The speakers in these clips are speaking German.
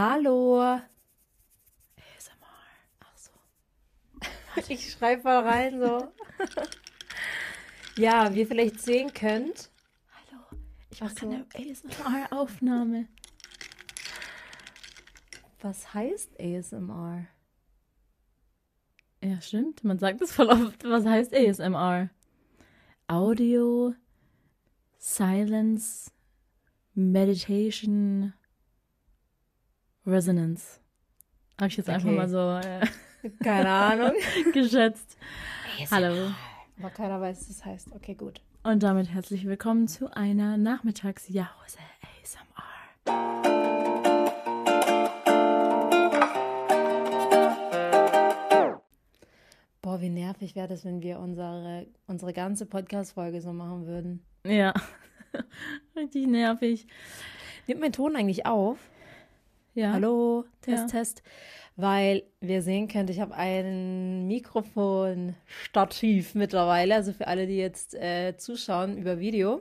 Hallo. ASMR. Ach so. Ich schreibe mal rein so. ja, wie ihr vielleicht sehen könnt. Hallo. Ich Ach mache so. eine ASMR-Aufnahme. Was heißt ASMR? Ja, stimmt. Man sagt es voll oft. Was heißt ASMR? Audio, Silence, Meditation, Resonance. Habe ich jetzt einfach Okay. mal so äh, Keine Ahnung. geschätzt. Hallo. Aber keiner weiß, was das heißt. Okay, gut. Und damit herzlich willkommen zu einer Nachmittagsjause ASMR. Boah, wie nervig wäre das, wenn wir unsere, unsere ganze Podcast-Folge so machen würden. Ja. Richtig nervig. Nimmt mein Ton eigentlich auf? Ja. Hallo, Test, Ja. Test. Weil wir sehen könnt, ich habe ein Mikrofonstativ mittlerweile. Also für alle, die jetzt äh, zuschauen über Video.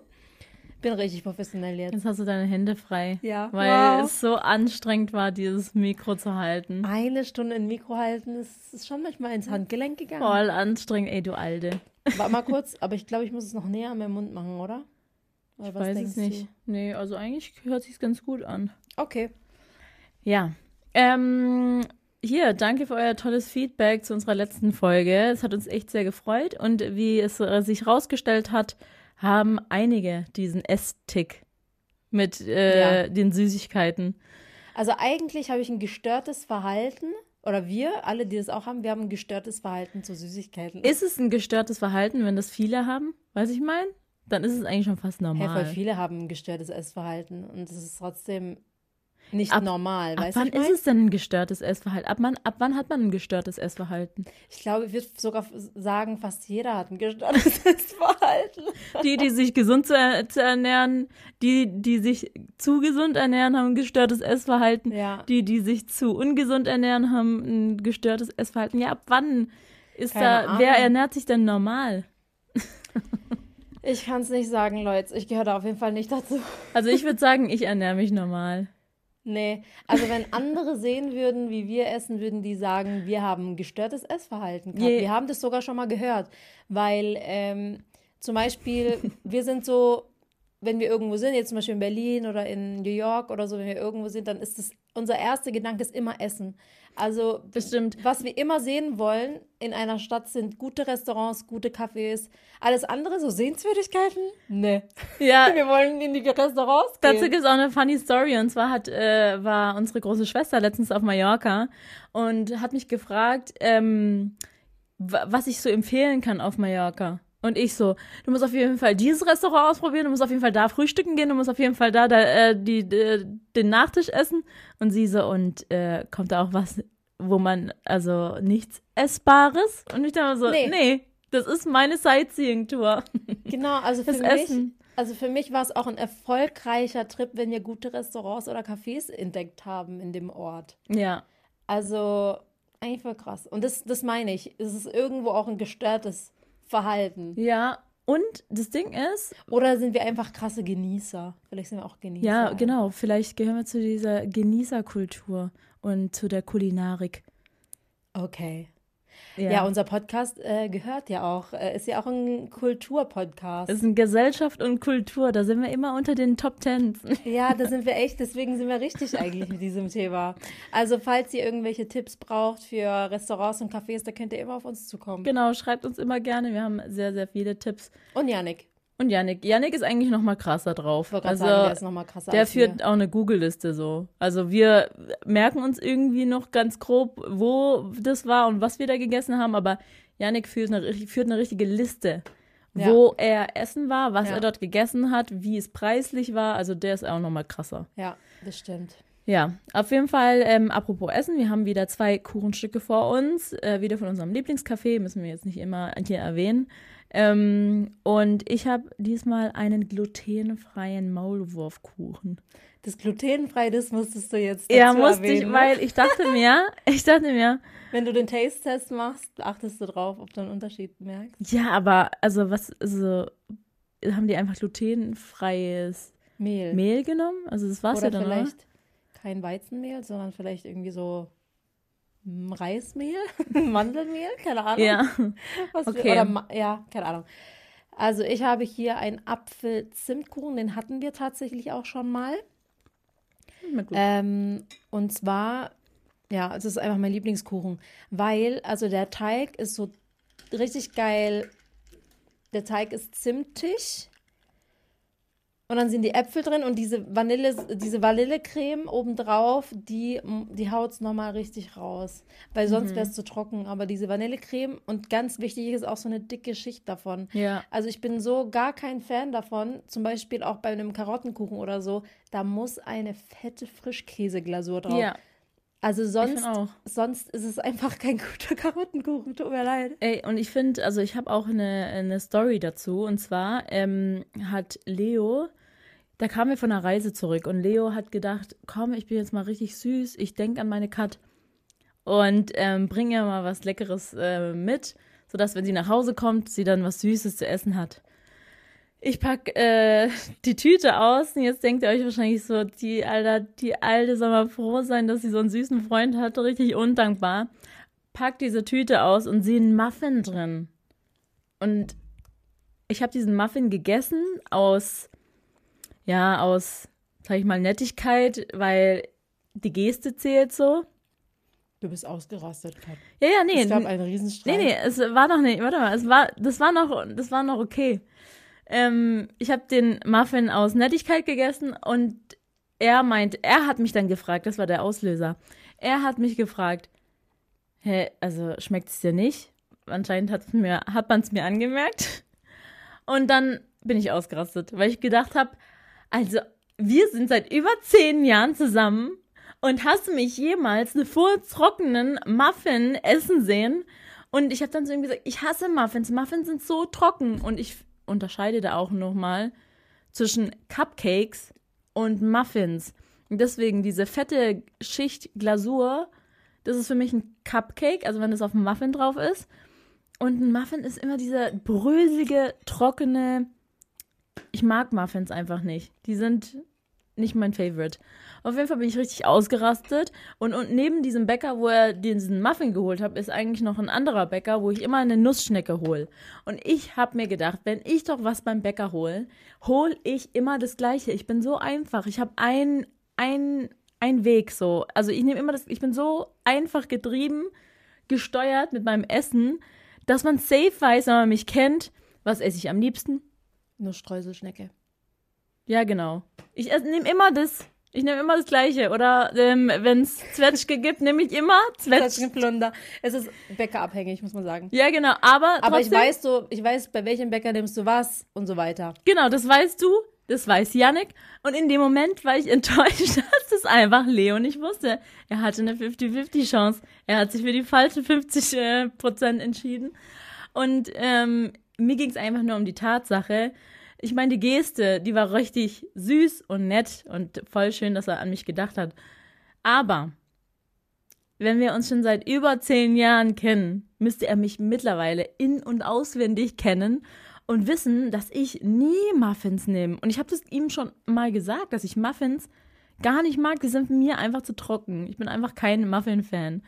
Bin richtig professionell jetzt. Jetzt hast du deine Hände frei. Ja. Weil Wow. es so anstrengend war, dieses Mikro zu halten. Eine Stunde in Mikro halten, das ist schon manchmal ins Handgelenk gegangen. Voll anstrengend, ey, du Alte. Warte mal kurz, aber ich glaube, ich muss es noch näher an meinen Mund machen, oder? Oder Ich weiß es nicht. Nee, also eigentlich hört sich's ganz gut an. Du? Okay. Ja. Ähm, hier, danke für euer tolles Feedback zu unserer letzten Folge. Es hat uns echt sehr gefreut. Und wie es äh, sich rausgestellt hat, haben einige diesen Esstick mit äh, Ja. den Süßigkeiten. Also eigentlich habe ich ein gestörtes Verhalten, oder wir, alle, die das auch haben, wir haben ein gestörtes Verhalten zu Süßigkeiten. Ist es ein gestörtes Verhalten, wenn das viele haben? Weiß ich mein? Dann ist es eigentlich schon fast Hey, normal. voll viele haben ein gestörtes Essverhalten und es ist trotzdem nicht Ab- normal, Ab weißt du? wann ich mein? ist es denn ein gestörtes Essverhalten? Ab, man, ab wann hat man ein gestörtes Essverhalten? Ich glaube, ich würde sogar sagen, fast jeder hat ein gestörtes Essverhalten. Die, die sich gesund zu, er- zu ernähren, die, die sich zu gesund ernähren, haben ein gestörtes Essverhalten. Ja. Die, die sich zu ungesund ernähren, haben ein gestörtes Essverhalten. Ja, ab wann ist Keine da, wer Ahnung. ernährt sich denn normal? Ich kann es nicht sagen, Leute. Ich gehöre da auf jeden Fall nicht dazu. Also ich würde sagen, ich ernähre mich normal. Nee, also wenn andere sehen würden, wie wir essen, würden die sagen, wir haben gestörtes Essverhalten gehabt. Je- Wir haben das sogar schon mal gehört, weil ähm, zum Beispiel, wir sind so, wenn wir irgendwo sind, jetzt zum Beispiel in Berlin oder in New York oder so, wenn wir irgendwo sind, dann ist das, unser erster Gedanke ist immer Essen. Also Bestimmt. was wir immer sehen wollen in einer Stadt sind gute Restaurants, gute Cafés. Alles andere, so Sehenswürdigkeiten? Nee. Ja, Wir wollen in die Restaurants Dazu gehen. gibt es auch eine funny Story. Und zwar hat, äh, war unsere große Schwester letztens auf Mallorca und hat mich gefragt, ähm, wa- was ich so empfehlen kann auf Mallorca. Und ich so, du musst auf jeden Fall dieses Restaurant ausprobieren, du musst auf jeden Fall da frühstücken gehen, du musst auf jeden Fall da, da äh, die, äh, den Nachtisch essen. Und sie so, und äh, kommt da auch was, wo man, also nichts Essbares? Und ich dachte so, Nee. nee, das ist meine Sightseeing-Tour. Genau, also für Das mich, Essen. also für mich war es auch ein erfolgreicher Trip, wenn wir gute Restaurants oder Cafés entdeckt haben in dem Ort. Ja. Also eigentlich voll krass. Und das, das meine ich. Es ist irgendwo auch ein gestörtes Verhalten. Ja, und das Ding ist, Oder sind wir einfach krasse Genießer? Vielleicht sind wir auch Genießer. Ja, genau. Vielleicht gehören wir zu dieser Genießerkultur und zu der Kulinarik. Okay. Ja, unser Podcast äh, gehört ja auch, äh, ist ja auch ein Kulturpodcast. es ist eine Gesellschaft und Kultur. Da sind wir immer unter den Top Tens. Ja, da sind wir echt, deswegen sind wir richtig eigentlich mit diesem Thema. Also, falls ihr irgendwelche Tipps braucht für Restaurants und Cafés, da könnt ihr immer auf uns zukommen. Genau, schreibt uns immer gerne. Wir haben sehr, sehr viele Tipps. Und Janik, Und Yannick. Yannick ist eigentlich noch mal krasser drauf. Also, sagen, der ist nochmal krasser der führt wir. auch eine Google-Liste so. Also wir merken uns irgendwie noch ganz grob, wo das war und was wir da gegessen haben, aber Yannick führt eine, führt eine richtige Liste, Ja. wo er essen war, was Ja. er dort gegessen hat, wie es preislich war. Also der ist auch noch mal krasser. Ja, das stimmt. Ja, auf jeden Fall, ähm, apropos Essen, wir haben wieder zwei Kuchenstücke vor uns, äh, wieder von unserem Lieblingscafé, müssen wir jetzt nicht immer hier erwähnen. Ähm, und ich habe diesmal einen glutenfreien Maulwurfkuchen. Das glutenfrei, das musstest du jetzt Ja, dazu musste ich, erwähnen, ne? weil ich dachte mir, ich dachte mir, Wenn du den Taste-Test machst, achtest du drauf, ob du einen Unterschied merkst. ja, aber also was, also haben die einfach glutenfreies Mehl. Mehl genommen? Also das war's Oder ja dann, oder? vielleicht, kein Weizenmehl, sondern vielleicht irgendwie so Reismehl, Mandelmehl, keine Ahnung. Ja. Was okay. Wir, oder, ja, keine Ahnung. Also ich habe hier einen Apfel-Zimtkuchen, den hatten wir tatsächlich auch schon mal. Ähm, und zwar, ja, es ist einfach mein Lieblingskuchen, weil, also der Teig ist so richtig geil. Der Teig ist zimtig. Und dann sind die Äpfel drin und diese Vanille, diese Vanillecreme obendrauf, die, die haut es nochmal richtig raus. Weil sonst wäre es zu trocken. Aber diese Vanillecreme und ganz wichtig ist auch so eine dicke Schicht davon. ja. Also ich bin so gar kein Fan davon, zum Beispiel auch bei einem Karottenkuchen oder so, da muss eine fette Frischkäseglasur drauf. Ja. Also sonst, sonst ist es einfach kein guter Karottenkuchen, tut mir leid. Ey, und ich finde, also ich habe auch eine, eine Story dazu. Und zwar ähm, hat Leo, da kamen wir von einer Reise zurück und Leo hat gedacht, komm, ich bin jetzt mal richtig süß, ich denke an meine Kat und ähm, bring ihr mal was Leckeres äh, mit, sodass, wenn sie nach Hause kommt, sie dann was Süßes zu essen hat. Ich pack äh, die Tüte aus und jetzt denkt ihr euch wahrscheinlich so, die Alter, die Alte soll mal froh sein, dass sie so einen süßen Freund hat, richtig undankbar. Pack diese Tüte aus und sehe einen Muffin drin. Und ich habe diesen Muffin gegessen aus, ja, aus, sag ich mal, Nettigkeit, weil die Geste zählt so. Du bist ausgerastet, Kat. Ja, ja, nee. Es gab einen Riesenstreit. Nee, nee, es war noch nicht, warte mal, es war, das war noch, das war noch okay. Ähm, ich habe den Muffin aus Nettigkeit gegessen und er meint, er hat mich dann gefragt, das war der Auslöser. Er hat mich gefragt, hä, also schmeckt es dir nicht? Anscheinend hat's mir, hat man es mir angemerkt. Und dann bin ich ausgerastet, weil ich gedacht habe, also wir sind seit über zehn Jahren zusammen und hast du mich jemals eine vortrockenen Muffin essen sehen? Und ich habe dann zu ihm gesagt, ich hasse Muffins. Muffins sind so trocken. Und ich unterscheide da auch nochmal zwischen Cupcakes und Muffins. Und deswegen diese fette Schicht Glasur, das ist für mich ein Cupcake, also wenn das auf dem Muffin drauf ist. Und ein Muffin ist immer dieser bröselige, trockene. Ich mag Muffins einfach nicht. Die sind nicht mein Favorite. Auf jeden Fall bin ich richtig ausgerastet. Und, und neben diesem Bäcker, wo er diesen Muffin geholt hat, ist eigentlich noch ein anderer Bäcker, wo ich immer eine Nussschnecke hole. Und ich habe mir gedacht, wenn ich doch was beim Bäcker hole, hole ich immer das Gleiche. Ich bin so einfach. Ich habe ein, ein, ein Weg so. Also ich nehme immer das, ich bin so einfach getrieben, gesteuert mit meinem Essen, dass man safe weiß, wenn man mich kennt, was esse ich am liebsten? Nur Streuselschnecke. Ja, genau. Ich nehme immer das. Ich nehme immer das Gleiche. Oder ähm, wenn es Zwetschge gibt, nehme ich immer Zwetschge. Zwetschgenplunder. Es ist bäckerabhängig, muss man sagen. Ja, genau. Aber, Aber ich weiß so, ich weiß, bei welchem Bäcker nimmst du was und so weiter. Genau, das weißt du. Das weiß Yannick. Und in dem Moment war ich enttäuscht, dass das einfach Leo nicht wusste. Er hatte eine 50-50-Chance. Er hat sich für die falschen 50 äh, Prozent entschieden. Und ähm, mir ging es einfach nur um die Tatsache. Ich meine, die Geste, die war richtig süß und nett und voll schön, dass er an mich gedacht hat. Aber wenn wir uns schon seit über zehn Jahren kennen, müsste er mich mittlerweile in- und auswendig kennen und wissen, dass ich nie Muffins nehme. Und ich habe das ihm schon mal gesagt, dass ich Muffins gar nicht mag. Die sind mir einfach zu trocken. Ich bin einfach kein Muffin-Fan.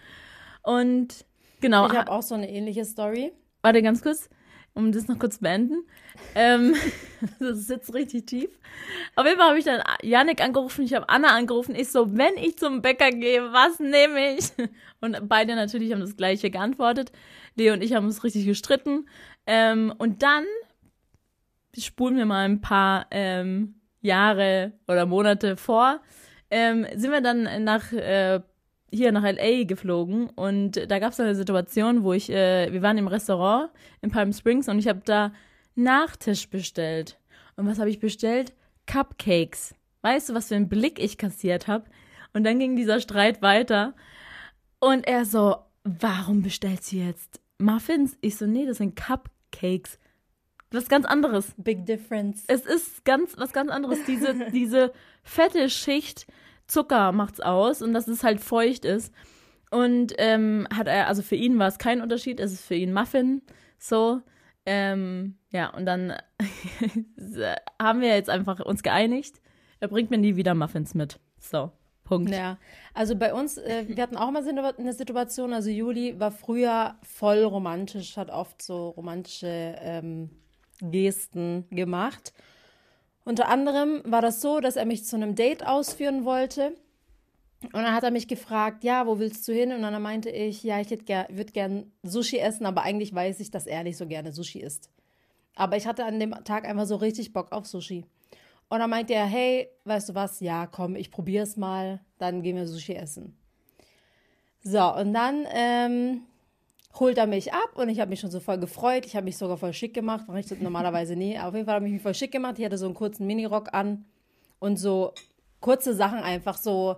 Und genau, Ich habe auch so eine ähnliche Story. warte ganz kurz, um das noch kurz zu beenden. Ähm, das sitzt richtig tief. Auf jeden Fall habe ich dann Janik angerufen, ich habe Anna angerufen. Ich so, wenn ich zum Bäcker gehe, was nehme ich? Und beide natürlich haben das gleiche geantwortet. Leo und ich haben uns richtig gestritten. Ähm, und dann spulen wir mal ein paar ähm, Jahre oder Monate vor. Ähm, sind wir dann nach äh, hier nach LA geflogen und da gab es eine Situation, wo ich, äh, wir waren im Restaurant in Palm Springs und ich habe da Nachtisch bestellt. Und was habe ich bestellt? Cupcakes. Weißt du, was für einen Blick ich kassiert habe? Und dann ging dieser Streit weiter. Und er so, warum bestellst du jetzt Muffins? Ich so, nee, das sind Cupcakes. Was ganz anderes. Big difference. Es ist ganz was ganz anderes. Diese, diese fette Schicht Zucker macht's aus und dass es halt feucht ist. Und ähm, hat er, also für ihn war es kein Unterschied, es ist für ihn Muffin. So. Ähm, ja, und dann haben wir jetzt einfach uns geeinigt. Er bringt mir nie wieder Muffins mit. So, Punkt. Ja, also bei uns, äh, wir hatten auch mal eine Situation, also Juli war früher voll romantisch, hat oft so romantische ähm, Gesten gemacht. Unter anderem war das so, dass er mich zu einem Date ausführen wollte. Und dann hat er mich gefragt, ja, wo willst du hin? Und dann meinte ich, ja, ich ger würde gern Sushi essen, aber eigentlich weiß ich, dass er nicht so gerne Sushi isst. Aber ich hatte an dem Tag einfach so richtig Bock auf Sushi. Und dann meinte er, hey, weißt du was? Ja, komm, ich probiere es mal, dann gehen wir Sushi essen. So, und dann ähm, holt er mich ab und ich habe mich schon so voll gefreut. Ich habe mich sogar voll schick gemacht, mache ich das normalerweise nie. Aber auf jeden Fall habe ich mich voll schick gemacht. Ich hatte so einen kurzen Minirock an und so kurze Sachen einfach so,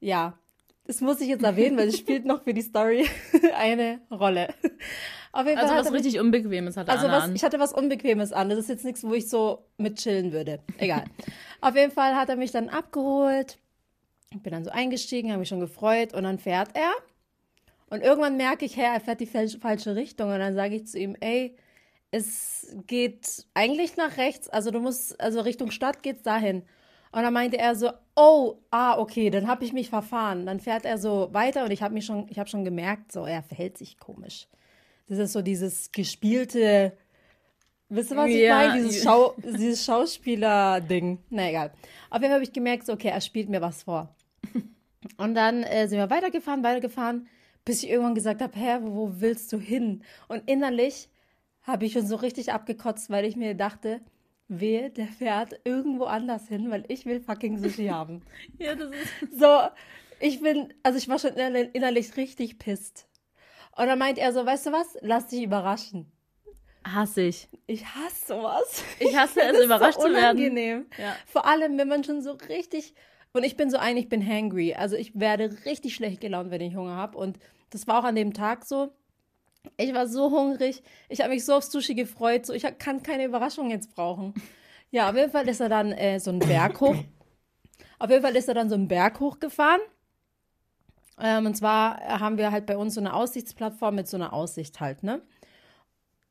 ja, das muss ich jetzt erwähnen, weil es spielt noch für die Story eine Rolle. Auf jeden Fall Also hat was mich- richtig Unbequemes hatte also Anna was, an. ich hatte was Unbequemes an. Das ist jetzt nichts, wo ich so mit chillen würde. Egal. Auf jeden Fall hat er mich dann abgeholt. Ich bin dann so eingestiegen, habe mich schon gefreut und dann fährt er. Und irgendwann merke ich, hey, er fährt die falsche, Richtung. Und dann sage ich zu ihm, ey, es geht eigentlich nach rechts. Also du musst, also Richtung Stadt geht's dahin. Und dann meinte er so, oh, ah, okay, dann habe ich mich verfahren. Dann fährt er so weiter und ich habe mich schon, ich habe schon gemerkt, so er verhält sich komisch. Das ist so dieses gespielte, wisst ihr, was ich Ja. meine? Dieses, Schau, dieses Schauspieler-Ding. Na egal. Auf jeden Fall habe ich gemerkt, so, okay, er spielt mir was vor. Und dann äh, sind wir weitergefahren, weitergefahren, bis ich irgendwann gesagt habe, hä, wo, wo willst du hin? Und innerlich habe ich schon so richtig abgekotzt, weil ich mir dachte, wehe, der fährt irgendwo anders hin, weil ich will fucking Sushi haben. ja, das ist So, ich bin, also ich war schon innerlich, richtig pisst. Und dann meint er so, weißt du was, lass dich überraschen. hasse ich. Ich hasse sowas. Ich hasse es, Das ist überrascht so zu werden. unangenehm. Ja. Vor allem, wenn man schon so richtig. Und ich bin so ein, ich bin hangry. Also ich werde richtig schlecht gelaunt, wenn ich Hunger habe. Und das war auch an dem Tag so. Ich war so hungrig. Ich habe mich so auf Sushi gefreut. So, ich kann keine Überraschung jetzt brauchen. Ja, auf jeden Fall ist er dann äh, so einen Berg hoch. Auf jeden Fall ist er dann so einen Berg hochgefahren. Ähm, und zwar haben wir halt bei uns so eine Aussichtsplattform mit so einer Aussicht halt, ne?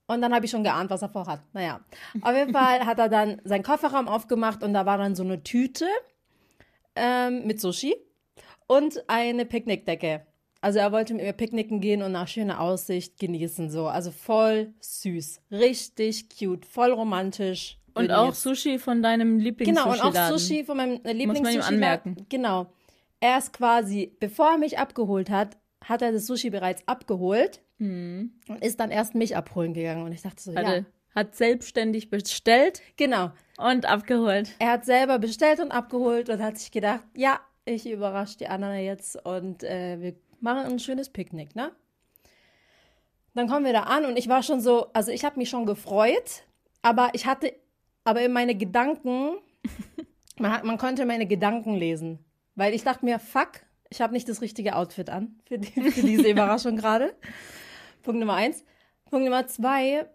Und dann habe ich schon geahnt, was er vorhat. Naja, auf jeden Fall hat er dann seinen Kofferraum aufgemacht und da war dann so eine Tüte ähm, mit Sushi und eine Picknickdecke. Also er wollte mit mir picknicken gehen und nach schöner Aussicht genießen so. Also voll süß, richtig cute, voll romantisch. Und auch jetzt- Sushi von deinem Genau, und auch. Sushi von meinem äh, Muss man ihm lieblings anmerken. Genau. Er ist quasi, bevor er mich abgeholt hat, hat er das Sushi bereits abgeholt und ist dann erst mich abholen gegangen. Und ich dachte so, ja, Hatte, hat selbstständig bestellt genau. Und abgeholt. Er hat selber bestellt und abgeholt und hat sich gedacht, ja, ich überrasche die Anna jetzt und äh, wir machen ein schönes Picknick, ne? Dann kommen wir da an und ich war schon so, also ich habe mich schon gefreut, aber ich hatte, aber in meine Gedanken, man, hat, man konnte meine Gedanken lesen, weil ich dachte mir, fuck, ich habe nicht das richtige Outfit an für, die, für diese Überraschung gerade. Punkt Nummer eins. Punkt Nummer zwei,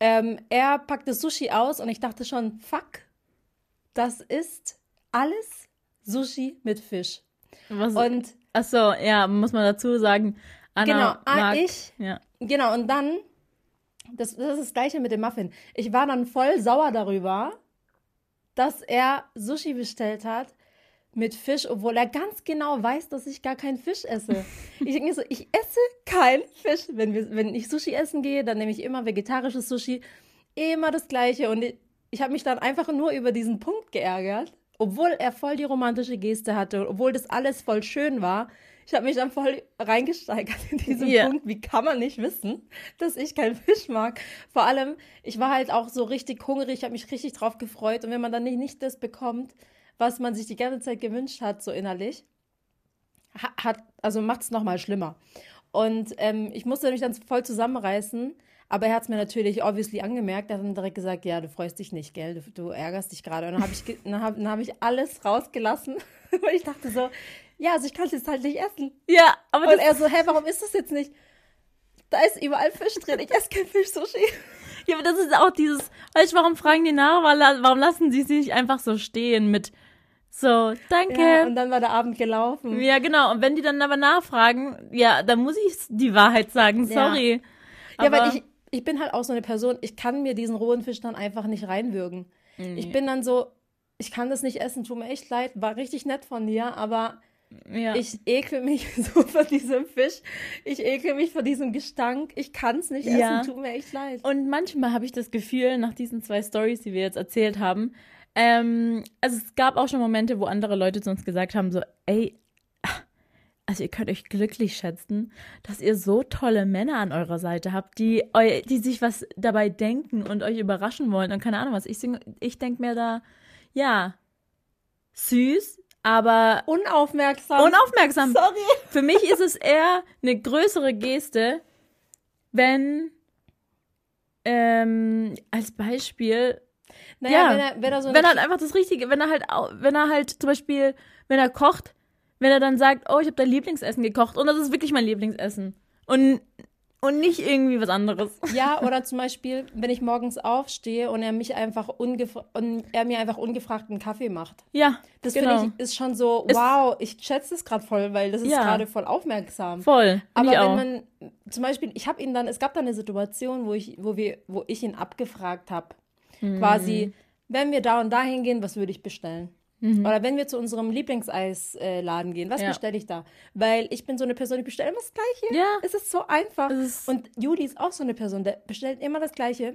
ähm, er packt das Sushi aus und ich dachte schon, fuck, das ist alles Sushi mit Fisch. Was, Und ach so, ja, muss man dazu sagen. Anna genau, ah, mag, ich, Ja. genau, und dann, das, das ist das gleiche mit dem Muffin. Ich war dann voll sauer darüber, dass er Sushi bestellt hat mit Fisch, obwohl er ganz genau weiß, dass ich gar keinen Fisch esse. Ich denke mir so, ich esse keinen Fisch. Wenn, wir, wenn ich Sushi essen gehe, dann nehme ich immer vegetarisches Sushi. Immer das Gleiche. Und ich, ich habe mich dann einfach nur über diesen Punkt geärgert, obwohl er voll die romantische Geste hatte, obwohl das alles voll schön war. Ich habe mich dann voll reingesteigert in diesen Ja. Punkt. Wie kann man nicht wissen, dass ich keinen Fisch mag? Vor allem, ich war halt auch so richtig hungrig, ich habe mich richtig drauf gefreut. Und wenn man dann nicht, nicht das bekommt, was man sich die ganze Zeit gewünscht hat, so innerlich, ha- hat, also macht es nochmal schlimmer. Und ähm, ich musste mich dann voll zusammenreißen, aber er hat es mir natürlich obviously angemerkt. Er hat dann direkt gesagt, ja, du freust dich nicht, gell, du, du ärgerst dich gerade. Und dann habe ich, dann hab, dann hab ich alles rausgelassen, weil ich dachte so, ja, also ich kann es jetzt halt nicht essen. Ja, aber Und er so, hä, warum ist das jetzt nicht? Da ist überall Fisch drin, ich esse kein Fisch-Sushi. ja, aber das ist auch dieses, weißt du, warum fragen die nach? Warum lassen sie sich einfach so stehen mit so, danke. Ja, Ja, und dann war der Abend gelaufen. genau. Und wenn die dann aber nachfragen, ja, dann muss ich die Wahrheit sagen, Ja. sorry. Ja, Aber- weil ich, ich bin halt auch so eine Person, ich kann mir diesen rohen Fisch dann einfach nicht reinwürgen. Ich bin dann so, ich kann das nicht essen, tut mir echt leid, war richtig nett von dir, aber Ja. ich ekel mich so vor diesem Fisch. Ich ekel mich vor diesem Gestank. Ich kann es nicht Ja. essen, tut mir echt leid. Und manchmal habe ich das Gefühl, nach diesen zwei Stories, die wir jetzt erzählt haben, ähm, also es gab auch schon Momente, wo andere Leute zu uns gesagt haben, so, ey, also ihr könnt euch glücklich schätzen, dass ihr so tolle Männer an eurer Seite habt, die, die sich was dabei denken und euch überraschen wollen und keine Ahnung was. Ich, sing- ich denke mir da, ja, süß, aber Unaufmerksam. unaufmerksam. Sorry. Für mich ist es eher eine größere Geste, wenn ähm, als Beispiel, Naja, Ja. wenn er, wenn er so wenn er halt einfach das Richtige, wenn er halt, wenn er halt zum Beispiel, wenn er kocht, wenn er dann sagt, oh, ich habe dein Lieblingsessen gekocht und das ist wirklich mein Lieblingsessen und und nicht irgendwie was anderes. Ja, oder zum Beispiel, wenn ich morgens aufstehe und er mich einfach ungefra und er mir einfach ungefragt einen Kaffee macht. Ja, Das genau. finde ich ist schon so, wow, ich schätze es gerade voll, weil das ist Ja. gerade voll aufmerksam. voll. Aber wenn auch. man zum Beispiel, ich habe ihn dann, es gab dann eine Situation, wo ich, wo wir, wo ich ihn abgefragt habe, Mhm. quasi, wenn wir da und da hingehen, was würde ich bestellen? Mhm. Oder wenn wir zu unserem Lieblingseis-Laden gehen, was Ja. bestelle ich da? Weil ich bin so eine Person, die bestellt immer das Gleiche. Ja. Es ist so einfach. Ist- und Juli ist auch so eine Person, der bestellt immer das Gleiche.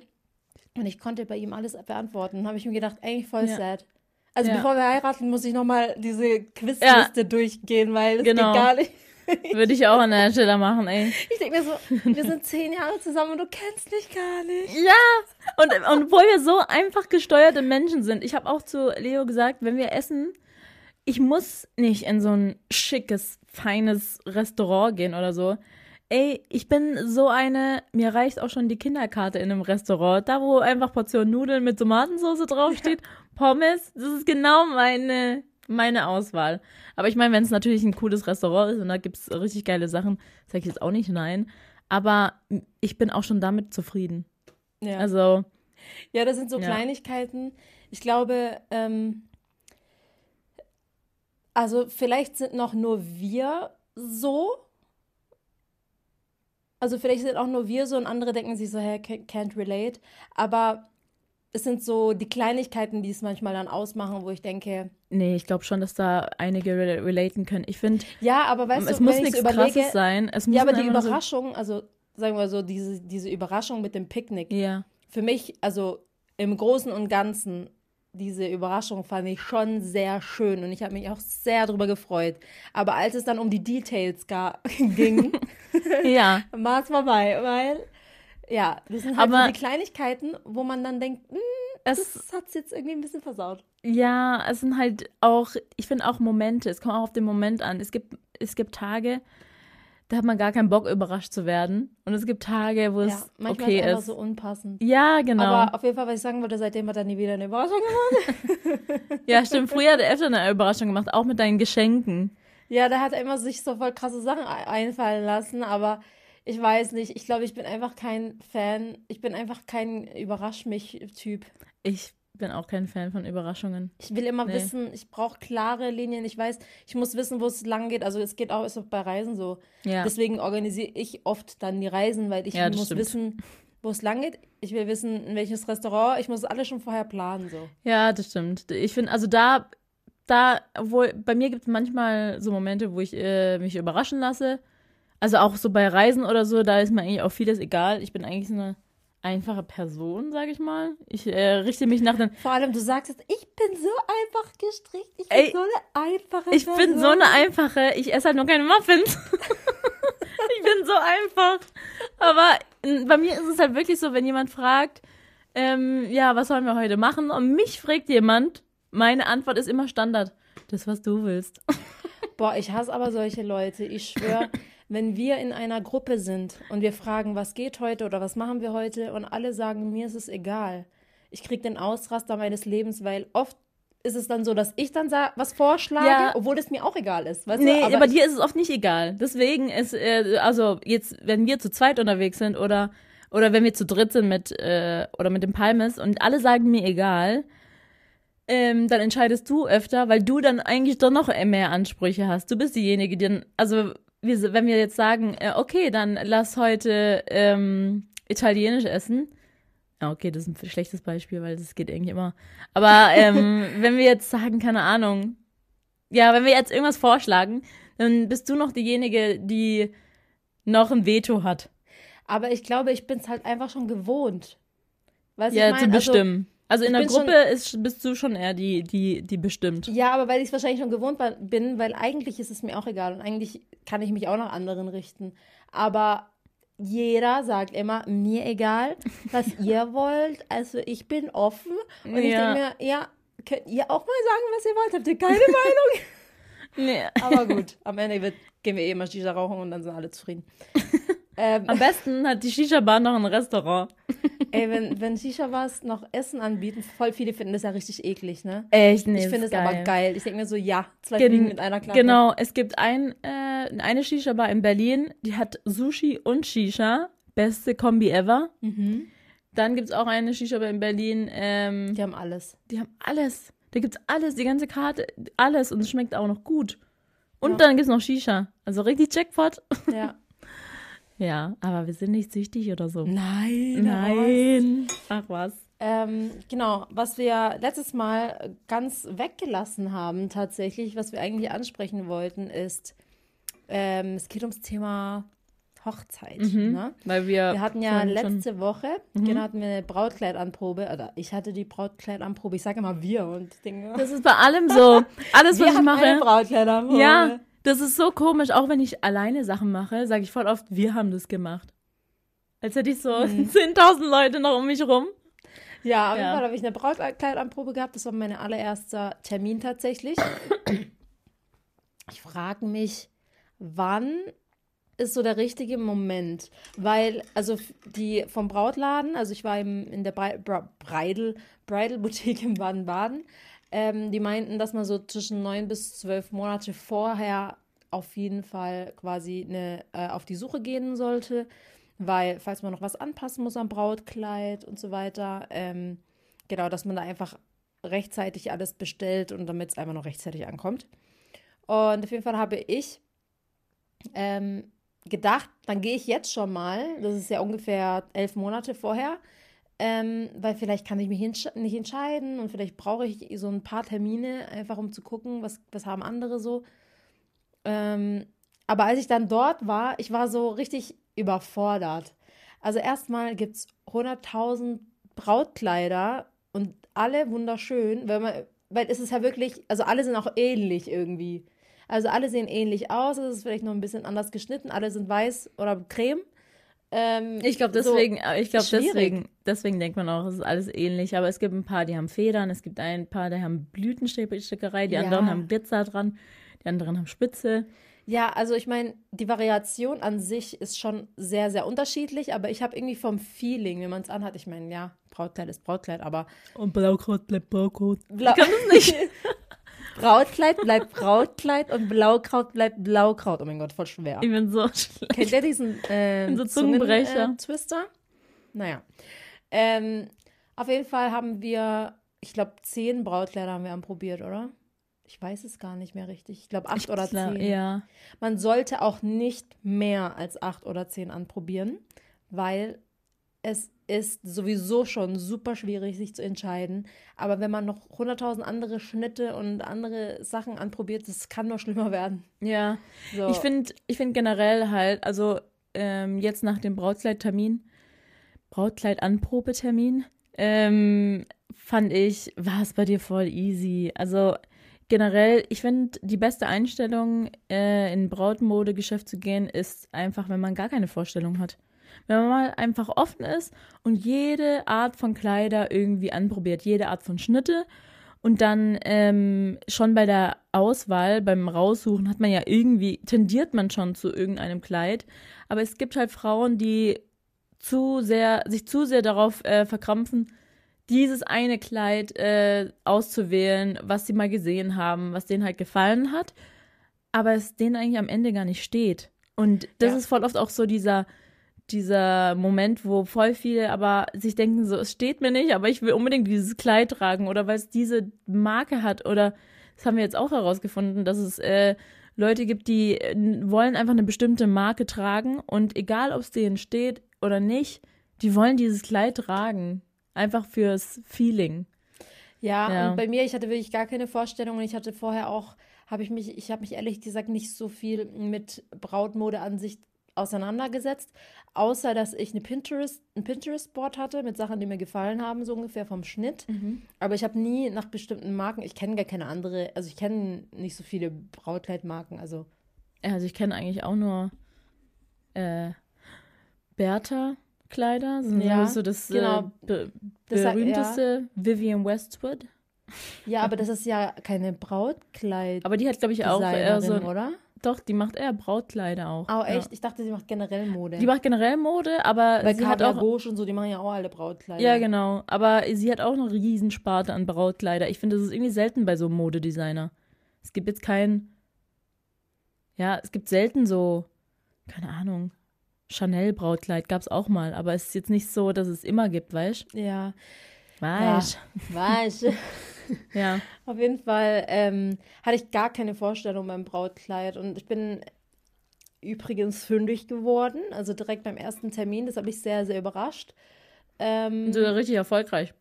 Und ich konnte bei ihm alles beantworten. habe ich mir gedacht, eigentlich voll Ja. sad. Also Ja. bevor wir heiraten, muss ich nochmal diese Quizliste durchgehen, weil es Genau. geht gar nicht. Würde ich auch an der Stelle machen, ey. Ich denke mir so, wir sind zehn Jahre zusammen und du kennst mich gar nicht. Ja, und, und obwohl wir so einfach gesteuerte Menschen sind. Ich habe auch zu Leo gesagt, wenn wir essen, ich muss nicht in so ein schickes, feines Restaurant gehen oder so. Ey, ich bin so eine, mir reicht auch schon die Kinderkarte in einem Restaurant. Da, wo einfach Portion Nudeln mit Tomatensauce draufsteht, Pommes, das ist genau meine, meine Auswahl. Aber ich meine, wenn es natürlich ein cooles Restaurant ist und da gibt's richtig geile Sachen, sage ich jetzt auch nicht nein. Aber ich bin auch schon damit zufrieden. Ja, Also, ja das sind so Ja. Kleinigkeiten. Ich glaube, ähm, also vielleicht sind noch nur wir so. Also vielleicht sind auch nur wir so und andere denken sich so, ca- can't relate. Aber es sind so die Kleinigkeiten, die es manchmal dann ausmachen, wo ich denke, nee, ich glaube schon, dass da einige rel relaten können. Ich finde, ja, aber weißt es du, muss wenn ich nichts so überlege, Krasses sein. Es muss ja, aber die Überraschung, also sagen wir so, diese, diese Überraschung mit dem Picknick, So, ja. für mich, also im Großen und Ganzen, diese Überraschung fand ich schon sehr schön und ich habe mich auch sehr darüber gefreut. Aber als es dann um die Details ging, Ja, war es vorbei, weil, ja, das sind halt Aber- so die Kleinigkeiten, wo man dann denkt, "Hm, es, das hat es jetzt irgendwie ein bisschen versaut. ja, es sind halt auch, ich finde auch Momente, es kommt auch auf den Moment an. Es gibt, es gibt Tage, da hat man gar keinen Bock, überrascht zu werden. Und es gibt Tage, wo Ja, es manchmal okay ist es einfach ist. so unpassend. Ja, genau. Aber auf jeden Fall, was ich sagen wollte, seitdem hat er nie wieder eine Überraschung gemacht. ja, stimmt. Früher hat er öfter eine Überraschung gemacht, auch mit deinen Geschenken. Ja, da hat er immer sich so voll krasse Sachen ei- einfallen lassen, aber ich weiß nicht. Ich glaube, ich bin einfach kein Fan. Ich bin einfach kein Überrasch mich-Typ. Ich bin auch kein Fan von Überraschungen. Ich will immer Nee. wissen, ich brauche klare Linien. Ich weiß, ich muss wissen, wo es lang geht. Also es geht auch, ist auch bei Reisen so. Ja. Deswegen organisiere ich oft dann die Reisen, weil ich Ja, muss stimmt. wissen, wo es lang geht. Ich will wissen, in welches Restaurant. Ich muss alles schon vorher planen. So. Ja, das stimmt. Ich finde, also da, da, obwohl, bei mir gibt es manchmal so Momente, wo ich äh, mich überraschen lasse. Also auch so bei Reisen oder so, da ist mir eigentlich auch vieles egal. Ich bin eigentlich so eine einfache Person, sage ich mal. Ich äh, richte mich nach den. Vor allem, du sagst jetzt, ich bin so einfach gestrickt. Ich bin Ey, so eine einfache Ich bin so eine einfache, ich esse halt nur keine Muffins. ich bin so einfach. Aber bei mir ist es halt wirklich so, wenn jemand fragt, ähm, ja, was sollen wir heute machen? Und mich fragt jemand, meine Antwort ist immer Standard. Das, was du willst. Boah, ich hasse aber solche Leute. Ich schwöre, wenn wir in einer Gruppe sind und wir fragen, was geht heute oder was machen wir heute und alle sagen, mir ist es egal. Ich krieg den Ausraster meines Lebens, weil oft ist es dann so, dass ich dann was vorschlage, Ja. obwohl es mir auch egal ist. Weißt Nee, du? aber, dir ist es oft nicht egal. Deswegen ist, äh, also jetzt, wenn wir zu zweit unterwegs sind oder, oder wenn wir zu dritt sind mit, äh, oder mit dem Palmes und alle sagen mir egal, ähm, dann entscheidest du öfter, weil du dann eigentlich doch noch mehr Ansprüche hast. Du bist diejenige, die dann, also wir, wenn wir jetzt sagen, äh, okay, dann lass heute ähm, italienisch essen, Ja, okay, das ist ein schlechtes Beispiel, weil das geht irgendwie immer. Aber ähm, wenn wir jetzt sagen, keine Ahnung, ja, wenn wir jetzt irgendwas vorschlagen, dann bist du noch diejenige, die noch ein Veto hat. Aber ich glaube, ich bin es halt einfach schon gewohnt. Weißt ja, zu bestimmen. Also, also in der Gruppe ist, bist du schon eher die, die, die bestimmt. Ja, aber weil ich es wahrscheinlich schon gewohnt bin, weil eigentlich ist es mir auch egal und eigentlich kann ich mich auch nach anderen richten. Aber jeder sagt immer, mir egal, was ihr wollt. Also ich bin offen. Und ich Ja. denke mir, ja, könnt ihr auch mal sagen, was ihr wollt? Habt ihr keine Meinung? Nee. Aber gut, am Ende wird, gehen wir eh mal Shisha rauchen und dann sind alle zufrieden. ähm, Am besten hat die Shisha-Bar noch ein Restaurant. ey, wenn, wenn Shisha-Bars noch Essen anbieten, voll viele finden das ja richtig eklig, ne? Echt, nee, ich finde es aber geil. Ich denke mir so, ja, zwei Gen- Fliegen mit einer Klappe. Genau, es gibt ein, äh, eine Shisha-Bar in Berlin, die hat Sushi und Shisha. Beste Kombi ever. Mhm. Dann gibt es auch eine Shisha-Bar in Berlin, ähm, Die haben alles. die haben alles. Da gibt's alles, die ganze Karte, alles und es schmeckt auch noch gut. Und Ja. dann gibt's noch Shisha. Also richtig Jackpot. Ja. Ja, aber wir sind nicht süchtig oder so. Nein. Nein. Ach was. Ähm, genau, was wir letztes Mal ganz weggelassen haben, tatsächlich, was wir eigentlich ansprechen wollten, ist, ähm, es geht ums Thema Hochzeit. Mhm. Ne? Weil wir, Wir hatten ja vorhin schon- letzte Woche, genau, hatten wir eine Brautkleidanprobe, oder ich hatte die Brautkleidanprobe, ich sage immer wir und denke, Das ist bei allem so. Alles, wir was ich mache. eine Brautkleidanprobe. Ja, das ist so komisch. Auch wenn ich alleine Sachen mache, sage ich voll oft, wir haben das gemacht. Als hätte ich so 10.000 Leute noch um mich rum. Ja, auf jeden Ja. Fall habe ich eine Brautkleidanprobe gehabt. Das war mein allererster Termin tatsächlich. Ich frage mich, wann ist so der richtige Moment? Weil, also die vom Brautladen, also ich war im, in der Bridal, Bridal Boutique in Baden-Baden, ähm, die meinten, dass man so zwischen neun bis zwölf Monate vorher auf jeden Fall quasi eine, äh, auf die Suche gehen sollte, weil falls man noch was anpassen muss am Brautkleid und so weiter, ähm, genau, dass man da einfach rechtzeitig alles bestellt und damit es einfach noch rechtzeitig ankommt. Und auf jeden Fall habe ich ähm, gedacht, dann gehe ich jetzt schon mal, das ist ja ungefähr elf Monate vorher, ähm, weil vielleicht kann ich mich nicht entscheiden und vielleicht brauche ich so ein paar Termine, einfach um zu gucken, was, was haben andere so. Ähm, aber als ich dann dort war, ich war so richtig überfordert. Also erstmal gibt es 100.000 Brautkleider und alle wunderschön, weil, man, weil es ist ja wirklich, also alle sind auch ähnlich irgendwie. Also alle sehen ähnlich aus, es ist vielleicht noch ein bisschen anders geschnitten, alle sind weiß oder creme. Ähm, Ich glaube so deswegen, äh, ich glaube deswegen, deswegen denkt man auch, es ist alles ähnlich. Aber es gibt ein paar, die haben Federn, es gibt ein paar, die haben Blütenstickerei, die Ja. anderen haben Glitzer dran, die anderen haben Spitze. Ja, also ich meine, die Variation an sich ist schon sehr, sehr unterschiedlich, aber ich habe irgendwie vom Feeling, wenn man es anhat, ich meine, ja, Brautkleid ist Brautkleid, aber Und Blaukraut bleibt Blaukraut. Blau kann das nicht. Brautkleid bleibt Brautkleid und Blaukraut bleibt Blaukraut. Oh mein Gott, voll schwer. Ich bin so schlecht. Kennt ihr diesen äh, so Zungenbrecher. Äh, Twister? Naja. Ähm, auf jeden Fall haben wir, ich glaube, zehn Brautkleider haben wir anprobiert, oder? Ich weiß es gar nicht mehr richtig. Ich glaube, acht oder Klar, zehn. Ja. Man sollte auch nicht mehr als acht oder zehn anprobieren, weil es ist sowieso schon super schwierig, sich zu entscheiden. Aber wenn man noch 100.000 andere Schnitte und andere Sachen anprobiert, das kann nur schlimmer werden. Ja. So. Ich finde ich find generell halt, also ähm, jetzt nach dem Brautkleidtermin, Brautkleidanprobetermin, ähm, fand ich, war es bei dir voll easy. Also generell, ich finde, die beste Einstellung, äh, in Brautmodegeschäft zu gehen, ist einfach, wenn man gar keine Vorstellung hat. Wenn man mal einfach offen ist und jede Art von Kleider irgendwie anprobiert, jede Art von Schnitte und dann ähm, schon bei der Auswahl, beim Raussuchen, hat man ja irgendwie, tendiert man schon zu irgendeinem Kleid. Aber es gibt halt Frauen, die zu sehr, sich zu sehr darauf äh, verkrampfen, dieses eine Kleid äh, auszuwählen, was sie mal gesehen haben, was denen halt gefallen hat, aber es denen eigentlich am Ende gar nicht steht. Und das Ja. ist voll oft auch so dieser, dieser Moment, wo voll viele aber sich denken, so, es steht mir nicht, aber ich will unbedingt dieses Kleid tragen oder weil es diese Marke hat oder das haben wir jetzt auch herausgefunden, dass es äh, Leute gibt, die äh, wollen einfach eine bestimmte Marke tragen und egal, ob es denen steht oder nicht, die wollen dieses Kleid tragen. Einfach fürs Feeling. Ja, Ja. und bei mir, ich hatte wirklich gar keine Vorstellung und ich hatte vorher auch, habe ich mich, ich habe mich ehrlich gesagt nicht so viel mit Brautmode an sich auseinandergesetzt, außer dass ich eine Pinterest, ein Pinterest-Board hatte mit Sachen, die mir gefallen haben, so ungefähr vom Schnitt. Aber ich habe nie nach bestimmten Marken, ich kenne gar keine andere, also ich kenne nicht so viele Brautkleidmarken, also Ja, Also ich kenne eigentlich auch nur äh, Bertha-Kleider. Das sind Ja, so das genau. äh, be Das berühmteste Vivian Westwood. ja, aber das ist ja keine Brautkleid. Aber die hat, glaube ich, auch eher so. oder? Doch, die macht eher Brautkleider auch. Oh, Ja. echt? Ich dachte, sie macht generell Mode. Die macht generell Mode, aber Weil sie hat Kaviar auch. Gauche und so, die machen ja auch alle Brautkleider. Ja, genau. Aber sie hat auch eine Riesensparte an Brautkleider. Ich finde, das ist irgendwie selten bei so einem Modedesigner. Es gibt jetzt kein. Ja, es gibt selten so. Keine Ahnung. Chanel-Brautkleid gab es auch mal, aber es ist jetzt nicht so, dass es immer gibt, weißt Ja, du? Weißt weiß. Ja. Auf jeden Fall ähm, hatte ich gar keine Vorstellung beim Brautkleid und ich bin übrigens fündig geworden, also direkt beim ersten Termin. Das hat mich sehr, sehr überrascht. Ähm, So richtig erfolgreich.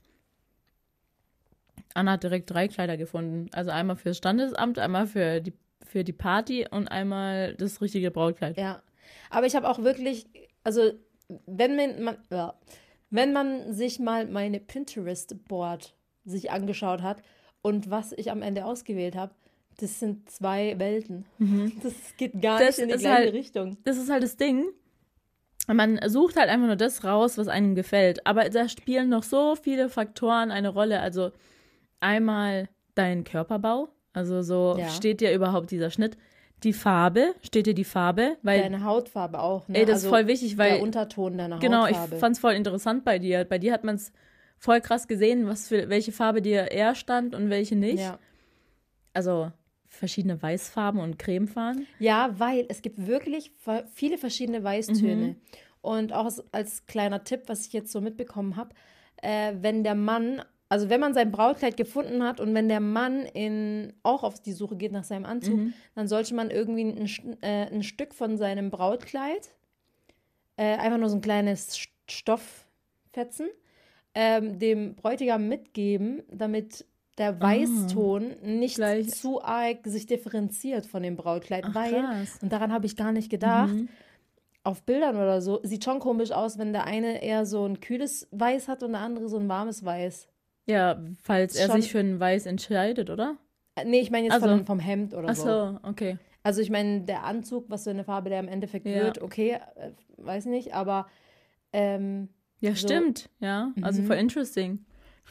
Anna hat direkt drei Kleider gefunden. Also einmal fürs Standesamt, einmal für die, für die Party und einmal das richtige Brautkleid. Ja, aber ich habe auch wirklich, also wenn man, man ja, wenn man sich mal meine Pinterest-Board sich angeschaut hat und was ich am Ende ausgewählt habe, das sind zwei Welten. Das geht gar Mhm. Das nicht in die gleiche halt- Richtung. Das ist halt das Ding. Man sucht halt einfach nur das raus, was einem gefällt. Aber da spielen noch so viele Faktoren eine Rolle. Also einmal dein Körperbau. Also so Ja. steht dir überhaupt dieser Schnitt. Die Farbe, steht dir die Farbe? Weil Deine Hautfarbe auch, ne? Ey, das Also ist voll wichtig, weil der Unterton deiner Genau, ich Hautfarbe. fand's voll interessant bei dir. Bei dir hat man es voll krass gesehen, was für welche Farbe dir eher stand und welche nicht. ja. Also verschiedene Weißfarben und Cremefarben. ja, weil es gibt wirklich viele verschiedene Weißtöne. Mhm. Und auch als, als kleiner Tipp, was ich jetzt so mitbekommen habe, äh, wenn der Mann, also wenn man sein Brautkleid gefunden hat und wenn der Mann in, auch auf die Suche geht nach seinem Anzug, Mhm. dann sollte man irgendwie ein, äh, ein Stück von seinem Brautkleid, äh, einfach nur so ein kleines Stofffetzen, ähm, dem Bräutigam mitgeben, damit der Weißton nicht Ah. Gleich. zu arg sich differenziert von dem Brautkleid, Ach, weil, krass. und daran habe ich gar nicht gedacht, Mhm. auf Bildern oder so, sieht schon komisch aus, wenn der eine eher so ein kühles Weiß hat und der andere so ein warmes Weiß. Ja, falls er Schon- sich für ein Weiß entscheidet, oder? Äh, Nee, ich meine jetzt Ach so. von, vom Hemd oder Ach so. so, okay. Also ich meine, der Anzug, was für eine Farbe der im Endeffekt Ja. wird, okay, äh, weiß nicht, aber ähm, Ja, So. stimmt. Ja, also Mhm. voll interesting.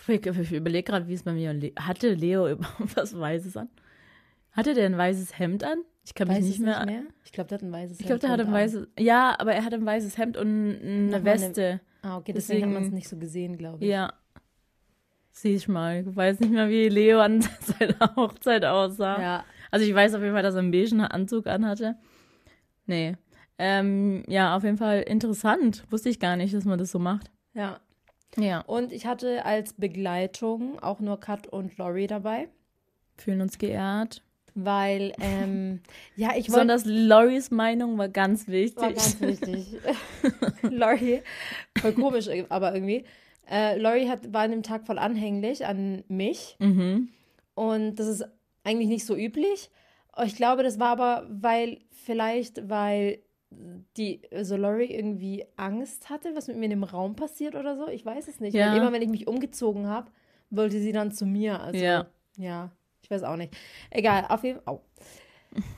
Ich, ich überlege gerade, wie es bei mir Le hatte Leo überhaupt was Weißes an? Hatte der ein weißes Hemd an? Ich kann mich weiß nicht mehr. nicht mehr. Ich glaube, der hat ein weißes Ich glaube, der Hemd hatte ein an. weißes. Ja, aber er hatte ein weißes Hemd und eine Nochmal eine- Weste. Ah, okay, deswegen, hat man es Deswegen- nicht so gesehen, glaube ich. Ja. Sieh ich mal. Ich weiß nicht mehr, wie Leo an seiner Hochzeit aussah. Ja. Also ich weiß auf jeden Fall, dass er einen beigen Anzug anhatte. Nee. Ähm, ja, auf jeden Fall interessant. Wusste ich gar nicht, dass man das so macht. ja. Ja. Und ich hatte als Begleitung auch nur Kat und Lori dabei, Fühlen uns geehrt. weil, ähm, ja, ich wollte Besonders Loris Meinung war ganz wichtig. War ganz wichtig. Laurie, voll komisch, aber irgendwie. Äh, Laurie hat, war an dem Tag voll anhänglich an mich. mhm. Und das ist eigentlich nicht so üblich. Ich glaube, das war aber, weil, vielleicht, weil die, Laurie irgendwie Angst hatte, was mit mir in dem Raum passiert oder so. Ich weiß es nicht. Ja. Weil immer, wenn ich mich umgezogen habe, wollte sie dann zu mir. Also, Ja. ja, ich weiß auch nicht. Egal, auf jeden Fall.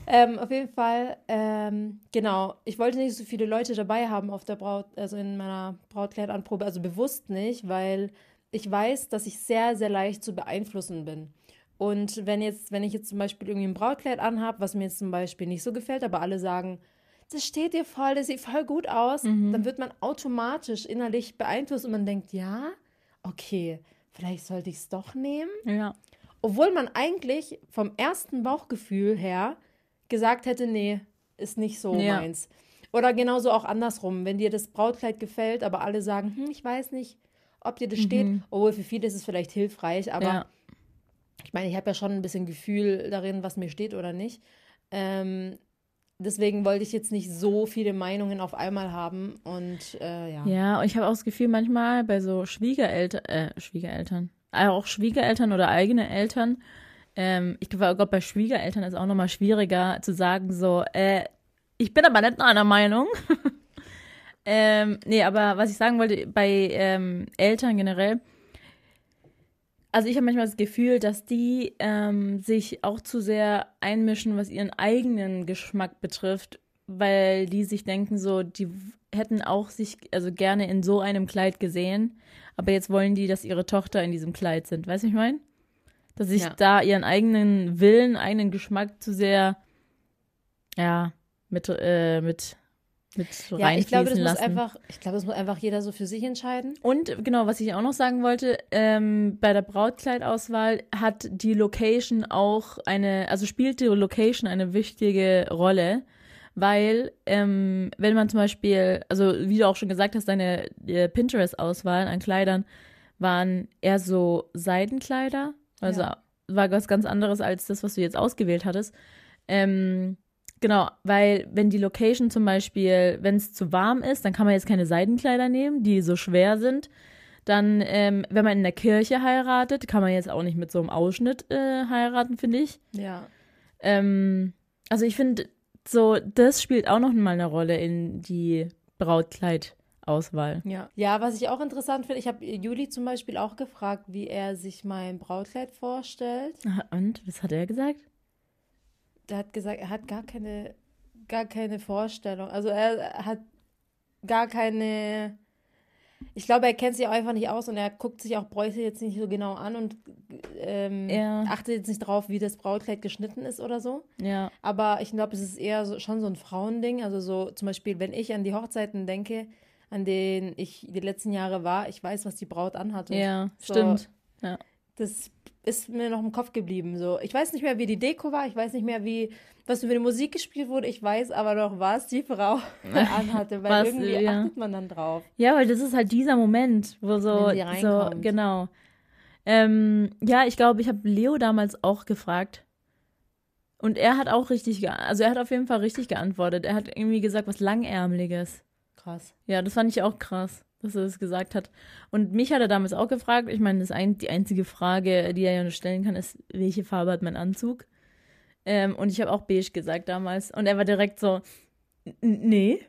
Ähm, auf jeden Fall, ähm, genau. Ich wollte nicht so viele Leute dabei haben auf der Braut, also in meiner Brautkleidanprobe, also bewusst nicht, weil ich weiß, dass ich sehr, sehr leicht zu beeinflussen bin. Und wenn jetzt, wenn ich jetzt zum Beispiel irgendwie ein Brautkleid anhabe, was mir jetzt zum Beispiel nicht so gefällt, aber alle sagen, das steht dir voll, das sieht voll gut aus, dann wird man automatisch innerlich beeinflusst und man denkt, ja, okay, vielleicht sollte ich es doch nehmen. Ja. Obwohl man eigentlich vom ersten Bauchgefühl her gesagt hätte, nee, ist nicht so Ja. meins. Oder genauso auch andersrum, wenn dir das Brautkleid gefällt, aber alle sagen, hm, ich weiß nicht, ob dir das steht. Obwohl für viele ist es vielleicht hilfreich, aber ja. ich meine, ich habe ja schon ein bisschen Gefühl darin, was mir steht oder nicht. Ähm, deswegen wollte ich jetzt nicht so viele Meinungen auf einmal haben und äh, ja. Ja, und ich habe auch das Gefühl, manchmal bei so Schwiegereltern, äh, Schwiegereltern, äh, auch Schwiegereltern oder eigene Eltern, ähm, ich glaube, bei Schwiegereltern ist auch nochmal schwieriger zu sagen, so, äh, ich bin aber nicht einer Meinung. ähm, nee, aber was ich sagen wollte, bei ähm, Eltern generell, also ich habe manchmal das Gefühl, dass die ähm, sich auch zu sehr einmischen, was ihren eigenen Geschmack betrifft, weil die sich denken so, die hätten auch sich also gerne in so einem Kleid gesehen, aber jetzt wollen die, dass ihre Tochter in diesem Kleid sind. Weißt du, ich meine? Dass sich ja. da ihren eigenen Willen, eigenen Geschmack zu sehr, ja, mit, äh, mit mit so ja, ich glaube, das lassen. muss einfach, ich glaube, das muss einfach jeder so für sich entscheiden. Und genau, was ich auch noch sagen wollte, ähm, bei der Brautkleidauswahl hat die Location auch eine, also spielt die Location eine wichtige Rolle, weil ähm, wenn man zum Beispiel, also wie du auch schon gesagt hast, deine äh, Pinterest-Auswahl an Kleidern waren eher so Seidenkleider, also ja. war was ganz anderes als das, was du jetzt ausgewählt hattest. Ähm, Genau, weil wenn die Location zum Beispiel, wenn es zu warm ist, dann kann man jetzt keine Seidenkleider nehmen, die so schwer sind. Dann, ähm, wenn man in der Kirche heiratet, kann man jetzt auch nicht mit so einem Ausschnitt äh, heiraten, finde ich. Ja. Ähm, also ich finde, so, das spielt auch noch mal eine Rolle in die Brautkleidauswahl. Ja. ja, was ich auch interessant finde, ich habe Juli zum Beispiel auch gefragt, wie er sich mein Brautkleid vorstellt. Und was hat er gesagt? Der hat gesagt, er hat gar keine, gar keine Vorstellung. Also er hat gar keine. Ich glaube, er kennt sich auch einfach nicht aus und er guckt sich auch Bräute jetzt nicht so genau an und ähm, ja. achtet jetzt nicht drauf, wie das Brautkleid geschnitten ist oder so. Ja. Aber ich glaube, es ist eher so, schon so ein Frauending. Also so zum Beispiel, wenn ich an die Hochzeiten denke, an denen ich die letzten Jahre war, ich weiß, was die Braut anhatte. Ja, so, stimmt. Ja. Das ist mir noch im Kopf geblieben. So, ich weiß nicht mehr, wie die Deko war, ich weiß nicht mehr, wie was für eine Musik gespielt wurde. Ich weiß aber noch, was die Frau anhatte, weil was, irgendwie ja. achtet man dann drauf. Ja, weil das ist halt dieser Moment, wo so, so genau. Ähm, ja, ich glaube, ich habe Leo damals auch gefragt. Und er hat auch richtig, also er hat auf jeden Fall richtig geantwortet. Er hat irgendwie gesagt, was langärmeliges. Krass. Ja, das fand ich auch krass dass er das gesagt hat. Und mich hat er damals auch gefragt. Ich meine, das ein, die einzige Frage, die er ja stellen kann, ist, welche Farbe hat mein Anzug? Ähm, und ich habe auch beige gesagt damals. Und er war direkt so, nee.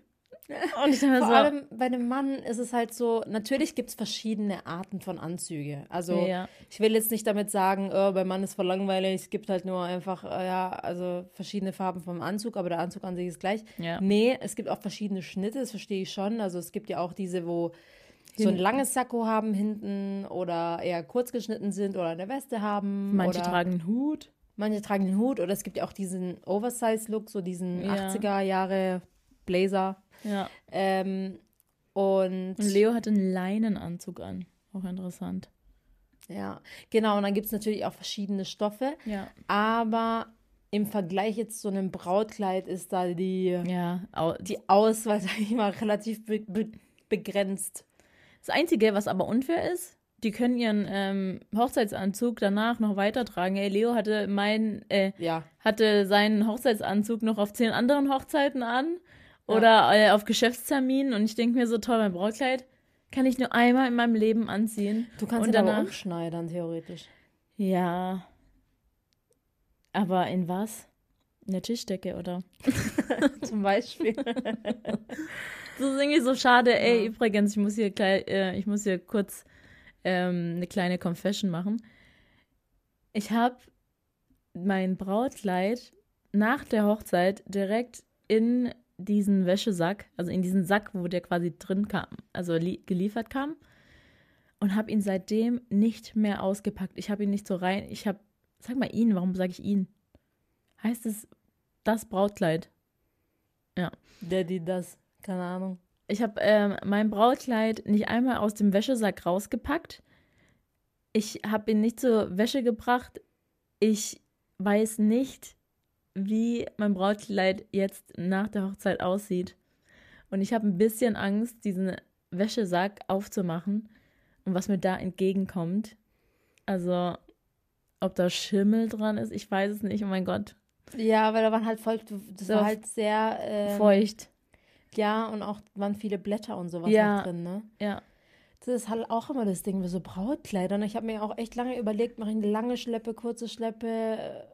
Und ich Vor so, allem bei einem Mann ist es halt so, natürlich gibt es verschiedene Arten von Anzüge. Also ja. ich will jetzt nicht damit sagen, oh, beim Mann ist voll langweilig, es gibt halt nur einfach, äh, ja, also verschiedene Farben vom Anzug, aber der Anzug an sich ist gleich. Ja. Nee, es gibt auch verschiedene Schnitte, das verstehe ich schon. Also es gibt ja auch diese, wo so ein langes Sakko haben hinten oder eher kurz geschnitten sind oder eine Weste haben. Manche tragen einen Hut. Manche tragen den Hut oder es gibt ja auch diesen Oversize-Look, so diesen ja. 80er Jahre Blazer. Ja. Ähm, und, und Leo hat einen Leinenanzug an. Auch interessant. Ja, genau. Und dann gibt es natürlich auch verschiedene Stoffe. Ja. Aber im Vergleich jetzt zu einem Brautkleid ist da die, ja, die Auswahl, sag ich mal, relativ be be begrenzt. Das Einzige, was aber unfair ist, die können ihren ähm, Hochzeitsanzug danach noch weitertragen. Ey, Leo hatte mein, äh, ja. hatte seinen Hochzeitsanzug noch auf zehn anderen Hochzeiten an oder äh, auf Geschäftsterminen und ich denke mir so, toll, mein Brautkleid kann ich nur einmal in meinem Leben anziehen. Du kannst und danach, aber umschneidern, theoretisch. Ja. Aber in was? In der Tischdecke, oder? Zum Beispiel. das ist irgendwie so schade. Ey, ja. übrigens, ich muss hier, äh, ich muss hier kurz ähm, eine kleine Confession machen. Ich habe mein Brautkleid nach der Hochzeit direkt in diesen Wäschesack, also in diesen Sack, wo der quasi drin kam, also geliefert kam, und habe ihn seitdem nicht mehr ausgepackt. Ich habe ihn nicht so rein. Ich habe, sag mal ihn, warum sage ich ihn? Heißt es das Brautkleid? Ja. Daddy, das, keine Ahnung. Ich habe ähm, mein Brautkleid nicht einmal aus dem Wäschesack rausgepackt. Ich habe ihn nicht zur Wäsche gebracht. Ich weiß nicht, wie mein Brautkleid jetzt nach der Hochzeit aussieht. Und ich habe ein bisschen Angst, diesen Wäschesack aufzumachen und was mir da entgegenkommt. Also, ob da Schimmel dran ist, ich weiß es nicht. Oh mein Gott. Ja, weil da waren halt voll, das So war halt sehr ähm, Feucht. Ja, und auch waren viele Blätter und sowas Ja. drin, ne? Ja. Das ist halt auch immer das Ding mit so Brautkleidern. Ich habe mir auch echt lange überlegt, mache ich eine lange Schleppe, kurze Schleppe,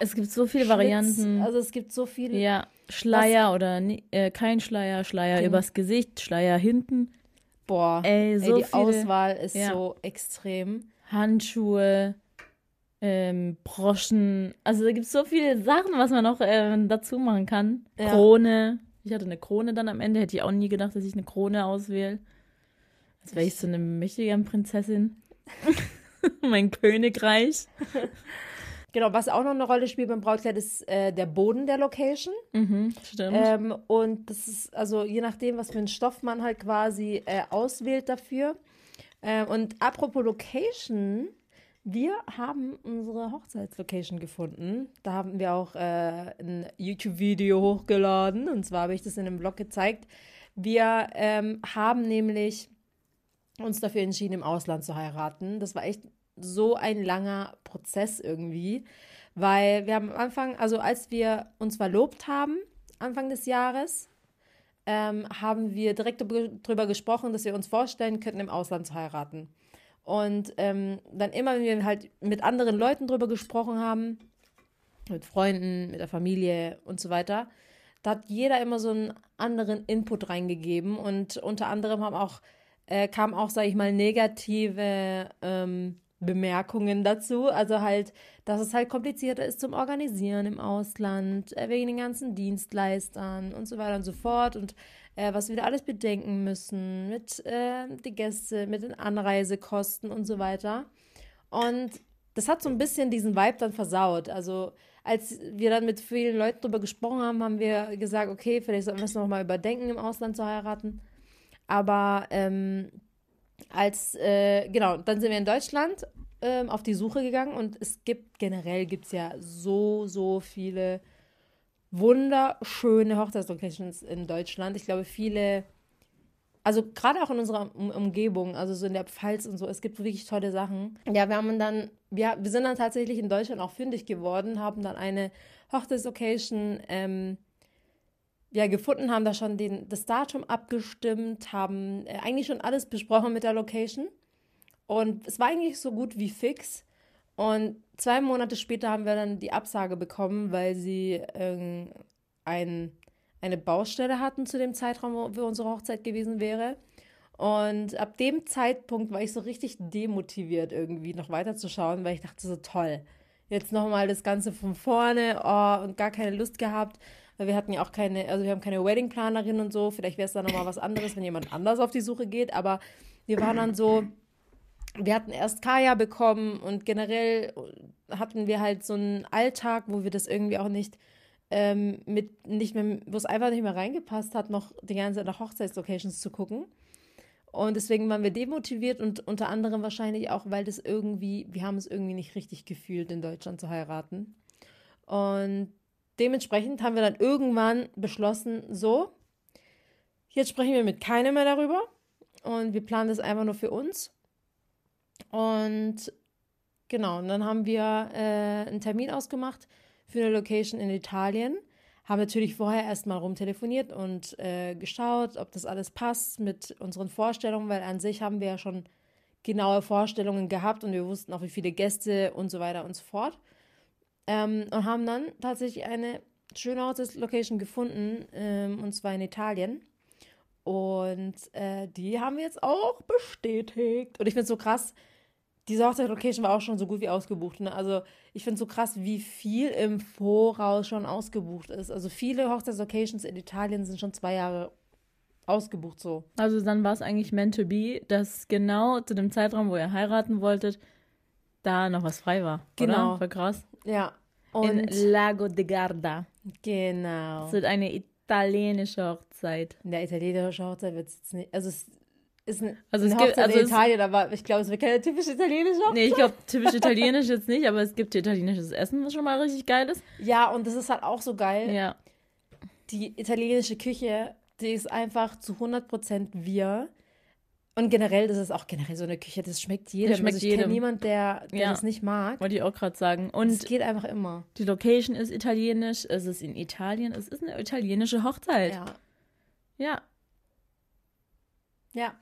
Es gibt so viele Schlitz. Varianten. Also es gibt so viele. ja, Schleier oder ni- äh, kein Schleier, Schleier Genau. übers Gesicht, Schleier hinten. Boah, Ey, so ey, die viele Auswahl ist Ja. so extrem. Handschuhe, ähm, Broschen. Also da gibt es so viele Sachen, was man noch ähm, dazu machen kann. Ja. Krone. Ich hatte eine Krone dann am Ende. Hätte ich auch nie gedacht, dass ich eine Krone auswähle. Als wäre ich so eine Michigan-Prinzessin. mein Königreich. Genau, was auch noch eine Rolle spielt beim Brautkleid ist äh, der Boden der Location. Mhm, stimmt. Ähm, und das ist also je nachdem, was für einen Stoff man halt quasi äh, auswählt dafür. Ähm, und apropos Location, wir haben unsere Hochzeitslocation gefunden. Da haben wir auch äh, ein YouTube-Video hochgeladen. Und zwar habe ich das in einem Blog gezeigt. Wir ähm, haben nämlich uns dafür entschieden, im Ausland zu heiraten. Das war echt so ein langer Prozess irgendwie, weil wir haben am Anfang, also als wir uns verlobt haben, Anfang des Jahres, ähm, haben wir direkt darüber gesprochen, dass wir uns vorstellen könnten, im Ausland zu heiraten. Und ähm, dann immer, wenn wir halt mit anderen Leuten drüber gesprochen haben, mit Freunden, mit der Familie und so weiter, da hat jeder immer so einen anderen Input reingegeben und unter anderem haben auch, äh, kamen auch, sage ich mal, negative ähm, Bemerkungen dazu. Also halt, dass es halt komplizierter ist zum Organisieren im Ausland, äh, wegen den ganzen Dienstleistern und so weiter und so fort. Und äh, was wir da alles bedenken müssen mit äh, die Gäste, mit den Anreisekosten und so weiter. Und das hat so ein bisschen diesen Vibe dann versaut. Also als wir dann mit vielen Leuten darüber gesprochen haben, haben wir gesagt, okay, vielleicht sollten wir es nochmal überdenken, im Ausland zu heiraten. Aber ähm, als, äh, genau, dann sind wir in Deutschland ähm, auf die Suche gegangen und es gibt, generell gibt es ja so, so viele wunderschöne Hochzeitslocations in Deutschland. Ich glaube, viele, also gerade auch in unserer um Umgebung, also so in der Pfalz und so, es gibt wirklich tolle Sachen. Ja, wir haben dann, wir, wir sind dann tatsächlich in Deutschland auch fündig geworden, haben dann eine Hochzeitslocation ähm, ja, gefunden, haben da schon den, das Datum abgestimmt, haben äh, eigentlich schon alles besprochen mit der Location. Und es war eigentlich so gut wie fix. Und zwei Monate später haben wir dann die Absage bekommen, weil sie ähm, ein, eine Baustelle hatten zu dem Zeitraum, wo wo unsere Hochzeit gewesen wäre. Und ab dem Zeitpunkt war ich so richtig demotiviert, irgendwie noch weiterzuschauen, weil ich dachte so, toll, jetzt nochmal das Ganze von vorne oh, und gar keine Lust gehabt. Weil wir hatten ja auch keine, also wir haben keine Weddingplanerin und so. Vielleicht wäre es dann nochmal was anderes, wenn jemand anders auf die Suche geht. Aber wir waren dann so, wir hatten erst Kaya bekommen und generell hatten wir halt so einen Alltag, wo wir das irgendwie auch nicht ähm, mit nicht mehr, wo es einfach nicht mehr reingepasst hat, noch die ganze Zeit nach Hochzeitslocations zu gucken. Und deswegen waren wir demotiviert und unter anderem wahrscheinlich auch, weil das irgendwie, wir haben es irgendwie nicht richtig gefühlt, in Deutschland zu heiraten. Und dementsprechend haben wir dann irgendwann beschlossen, so, jetzt sprechen wir mit keinem mehr darüber und wir planen das einfach nur für uns. Und genau, und dann haben wir äh, einen Termin ausgemacht für eine Location in Italien. Haben natürlich vorher erstmal rumtelefoniert und äh, geschaut, ob das alles passt mit unseren Vorstellungen, weil an sich haben wir ja schon genaue Vorstellungen gehabt und wir wussten auch, wie viele Gäste und so weiter und so fort. Ähm, und haben dann tatsächlich eine schöne Hochzeitslocation gefunden, ähm, und zwar in Italien. Und äh, die haben wir jetzt auch bestätigt. Und ich finde es so krass, diese Hochzeitslocation war auch schon so gut wie ausgebucht. Ne? Also ich finde es so krass, wie viel im Voraus schon ausgebucht ist. Also viele Hochzeitslocations in Italien sind schon zwei Jahre ausgebucht so. Also dann war es eigentlich meant to be, dass genau zu dem Zeitraum, wo ihr heiraten wolltet, da noch was frei war. Genau. Oder? Voll krass. Ja. In Und Lago de Garda. genau. Das wird eine italienische Hochzeit. In der italienischen Hochzeit wird es jetzt nicht. Also es ist ein, Also eine es gibt- Hochzeit also in es- Italien, aber ich glaube, es wird keine typische italienische Hochzeit. Nee, ich glaube, typisch italienisch jetzt nicht, aber es gibt italienisches Essen, was schon mal richtig geil ist. Ja, und das ist halt auch so geil. Ja. Die italienische Küche, die ist einfach zu 100% wir. Und generell, das ist auch generell so eine Küche, das schmeckt jedem. Das schmeckt also ich kenne niemanden, der, der Ja. das nicht mag. Wollte ich auch gerade sagen. Und Es geht einfach immer. die Location ist italienisch, es ist in Italien, es ist eine italienische Hochzeit. Ja. ja. Ja,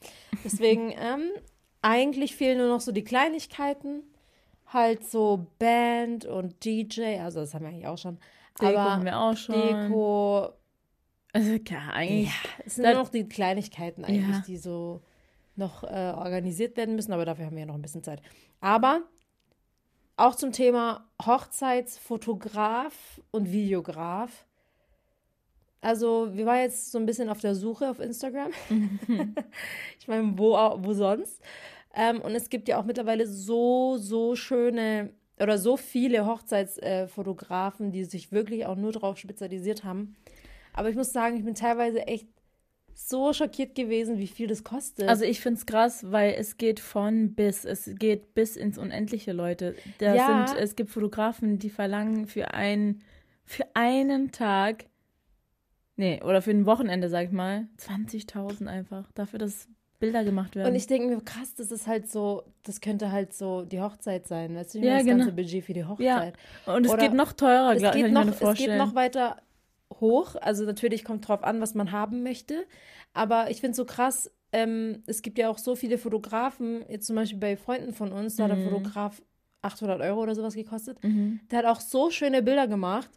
deswegen, ähm, eigentlich fehlen nur noch so die Kleinigkeiten. Halt so Band und DJ, also das haben wir eigentlich auch schon. Deko aber haben wir auch schon. Deko, Also, ja, eigentlich. ja, es sind nur noch die Kleinigkeiten eigentlich, Ja. die so noch äh, organisiert werden müssen, aber dafür haben wir ja noch ein bisschen Zeit. Aber auch zum Thema Hochzeitsfotograf und Videograf. Also, wir waren jetzt so ein bisschen auf der Suche auf Instagram. ich meine, wo, wo sonst? Ähm, und es gibt ja auch mittlerweile so, so schöne oder so viele Hochzeitsfotografen, die sich wirklich auch nur darauf spezialisiert haben. Aber ich muss sagen, ich bin teilweise echt so schockiert gewesen, wie viel das kostet. Also ich finde es krass, weil es geht von bis. Es geht bis ins Unendliche, Leute. Da Ja. sind, es gibt Fotografen, die verlangen für ein, für einen Tag, nee, oder für ein Wochenende, sag ich mal, 20.000 einfach. Dafür, dass Bilder gemacht werden. Und ich denke mir, krass, das ist halt so, das könnte halt so die Hochzeit sein. Weißt du, Ja, das genau. ganze Budget für die Hochzeit. Und es oder- geht noch teurer, Es geht, noch, es geht noch weiter hoch. Also natürlich kommt drauf an, was man haben möchte. Aber ich finde es so krass, ähm, es gibt ja auch so viele Fotografen, jetzt zum Beispiel bei Freunden von uns, da hat der Mhm. Fotograf 800 Euro oder sowas gekostet. Mhm. Der hat auch so schöne Bilder gemacht.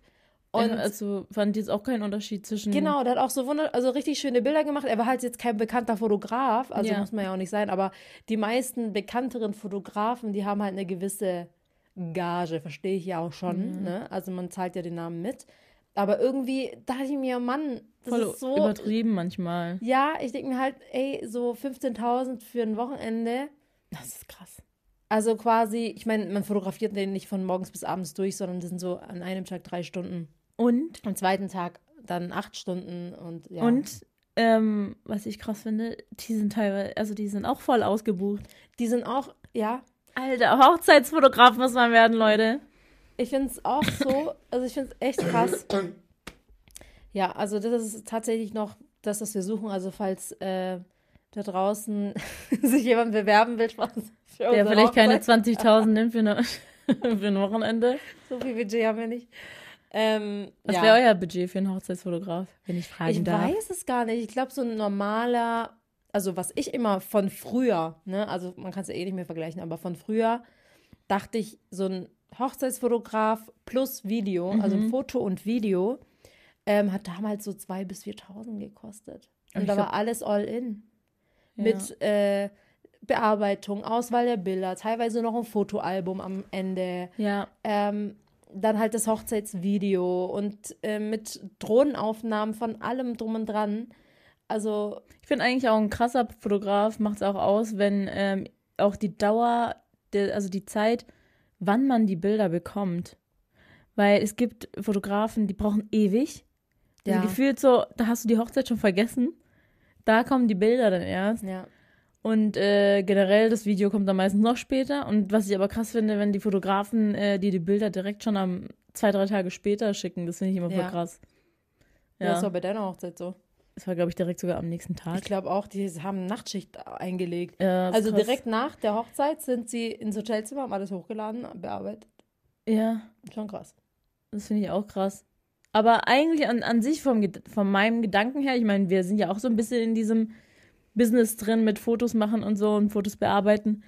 Und Und also fand jetzt auch keinen Unterschied zwischen. Genau, der hat auch so wunder also richtig schöne Bilder gemacht. Er war halt jetzt kein bekannter Fotograf, also Ja. muss man ja auch nicht sein, aber die meisten bekannteren Fotografen, die haben halt eine gewisse Gage, verstehe ich ja auch schon, Mhm. ne? Also man zahlt ja den Namen mit. Aber irgendwie dachte ich mir, Mann, das Voll ist so. übertrieben manchmal. Ja, ich denke mir halt, ey, so 15.000 für ein Wochenende. Das ist krass. Also quasi, ich meine, man fotografiert den nicht von morgens bis abends durch, sondern das sind so an einem Tag drei Stunden. Und Am zweiten Tag dann acht Stunden und ja. Und ähm, was ich krass finde, die sind teilweise, also die sind auch voll ausgebucht. die sind auch, ja, Alter, Hochzeitsfotograf muss man werden, Leute. Ich finde es auch so, also ich finde es echt krass. Ja, also das ist tatsächlich noch das, was wir suchen. Also falls äh, da draußen sich jemand bewerben will, Der vielleicht keine Hochzeit. 20.000 nimmt für, eine, für ein Wochenende. So viel Budget haben wir nicht. Ähm, Was ja. wäre euer Budget für einen Hochzeitsfotograf, wenn ich fragen Ich darf? weiß es gar nicht. Ich glaube, so ein normaler, also was ich immer von früher, ne, also man kann es ja eh nicht mehr vergleichen, aber von früher dachte ich, so ein Hochzeitsfotograf plus Video, also Mhm. Foto und Video, ähm, hat damals so 2.000 bis 4.000 gekostet. Und da war alles all in. Ja. Mit äh, Bearbeitung, Auswahl der Bilder, teilweise noch ein Fotoalbum am Ende. Ja, Ähm, dann halt das Hochzeitsvideo und äh, mit Drohnenaufnahmen von allem drum und dran. Also, ich finde eigentlich auch ein krasser Fotograf macht es auch aus, wenn ähm, auch die Dauer, der, also die Zeit, wann man die Bilder bekommt. Weil es gibt Fotografen, die brauchen ewig. Ja. Gefühlt so, da hast du die Hochzeit schon vergessen. Da kommen die Bilder dann erst. ja. Und äh, generell, das Video kommt dann meistens noch später. Und was ich aber krass finde, wenn die Fotografen äh, die die Bilder direkt schon am zwei, drei Tage später schicken, das finde ich immer voll Ja. krass. Ja. Ja, Das war bei deiner Hochzeit so. Das war, glaube ich, direkt sogar am nächsten Ich Tag. glaube auch, die haben Nachtschicht eingelegt. Ja, Also krass. direkt nach der Hochzeit sind sie ins Hotelzimmer, haben alles hochgeladen, bearbeitet. Ja, Schon krass. das finde ich auch krass. Aber eigentlich an, an sich, vom, von meinem Gedanken her, ich meine, wir sind ja auch so ein bisschen in diesem Business drin mit Fotos machen und so und Fotos bearbeiten.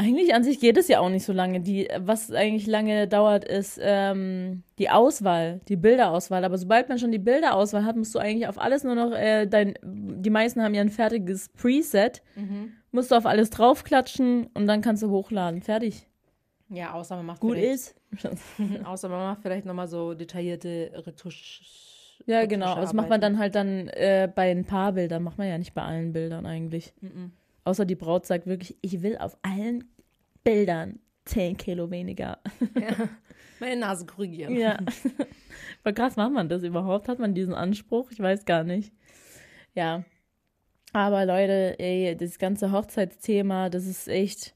Eigentlich an sich geht es ja auch nicht so lange. Die, was eigentlich lange dauert, ist ähm, die Auswahl, die Bilderauswahl. Aber sobald man schon die Bilderauswahl hat, musst du eigentlich auf alles nur noch äh, dein. Die meisten haben ja ein fertiges Preset. Musst du auf alles draufklatschen und dann kannst du hochladen. Fertig. Ja, außer man macht Gut vielleicht, ist. außer man macht vielleicht nochmal so detaillierte Retusch. Ja, genau. Das macht man dann halt dann äh, bei ein paar Bildern. Macht man ja nicht bei allen Bildern eigentlich. Mhm. Außer die Braut sagt wirklich, ich will auf allen Bildern 10 Kilo weniger. Ja. Meine Nase korrigieren. Ja. Voll krass, macht man das überhaupt? Hat man diesen Anspruch? Ich weiß gar nicht. Ja. Aber Leute, ey, das ganze Hochzeitsthema, das ist echt,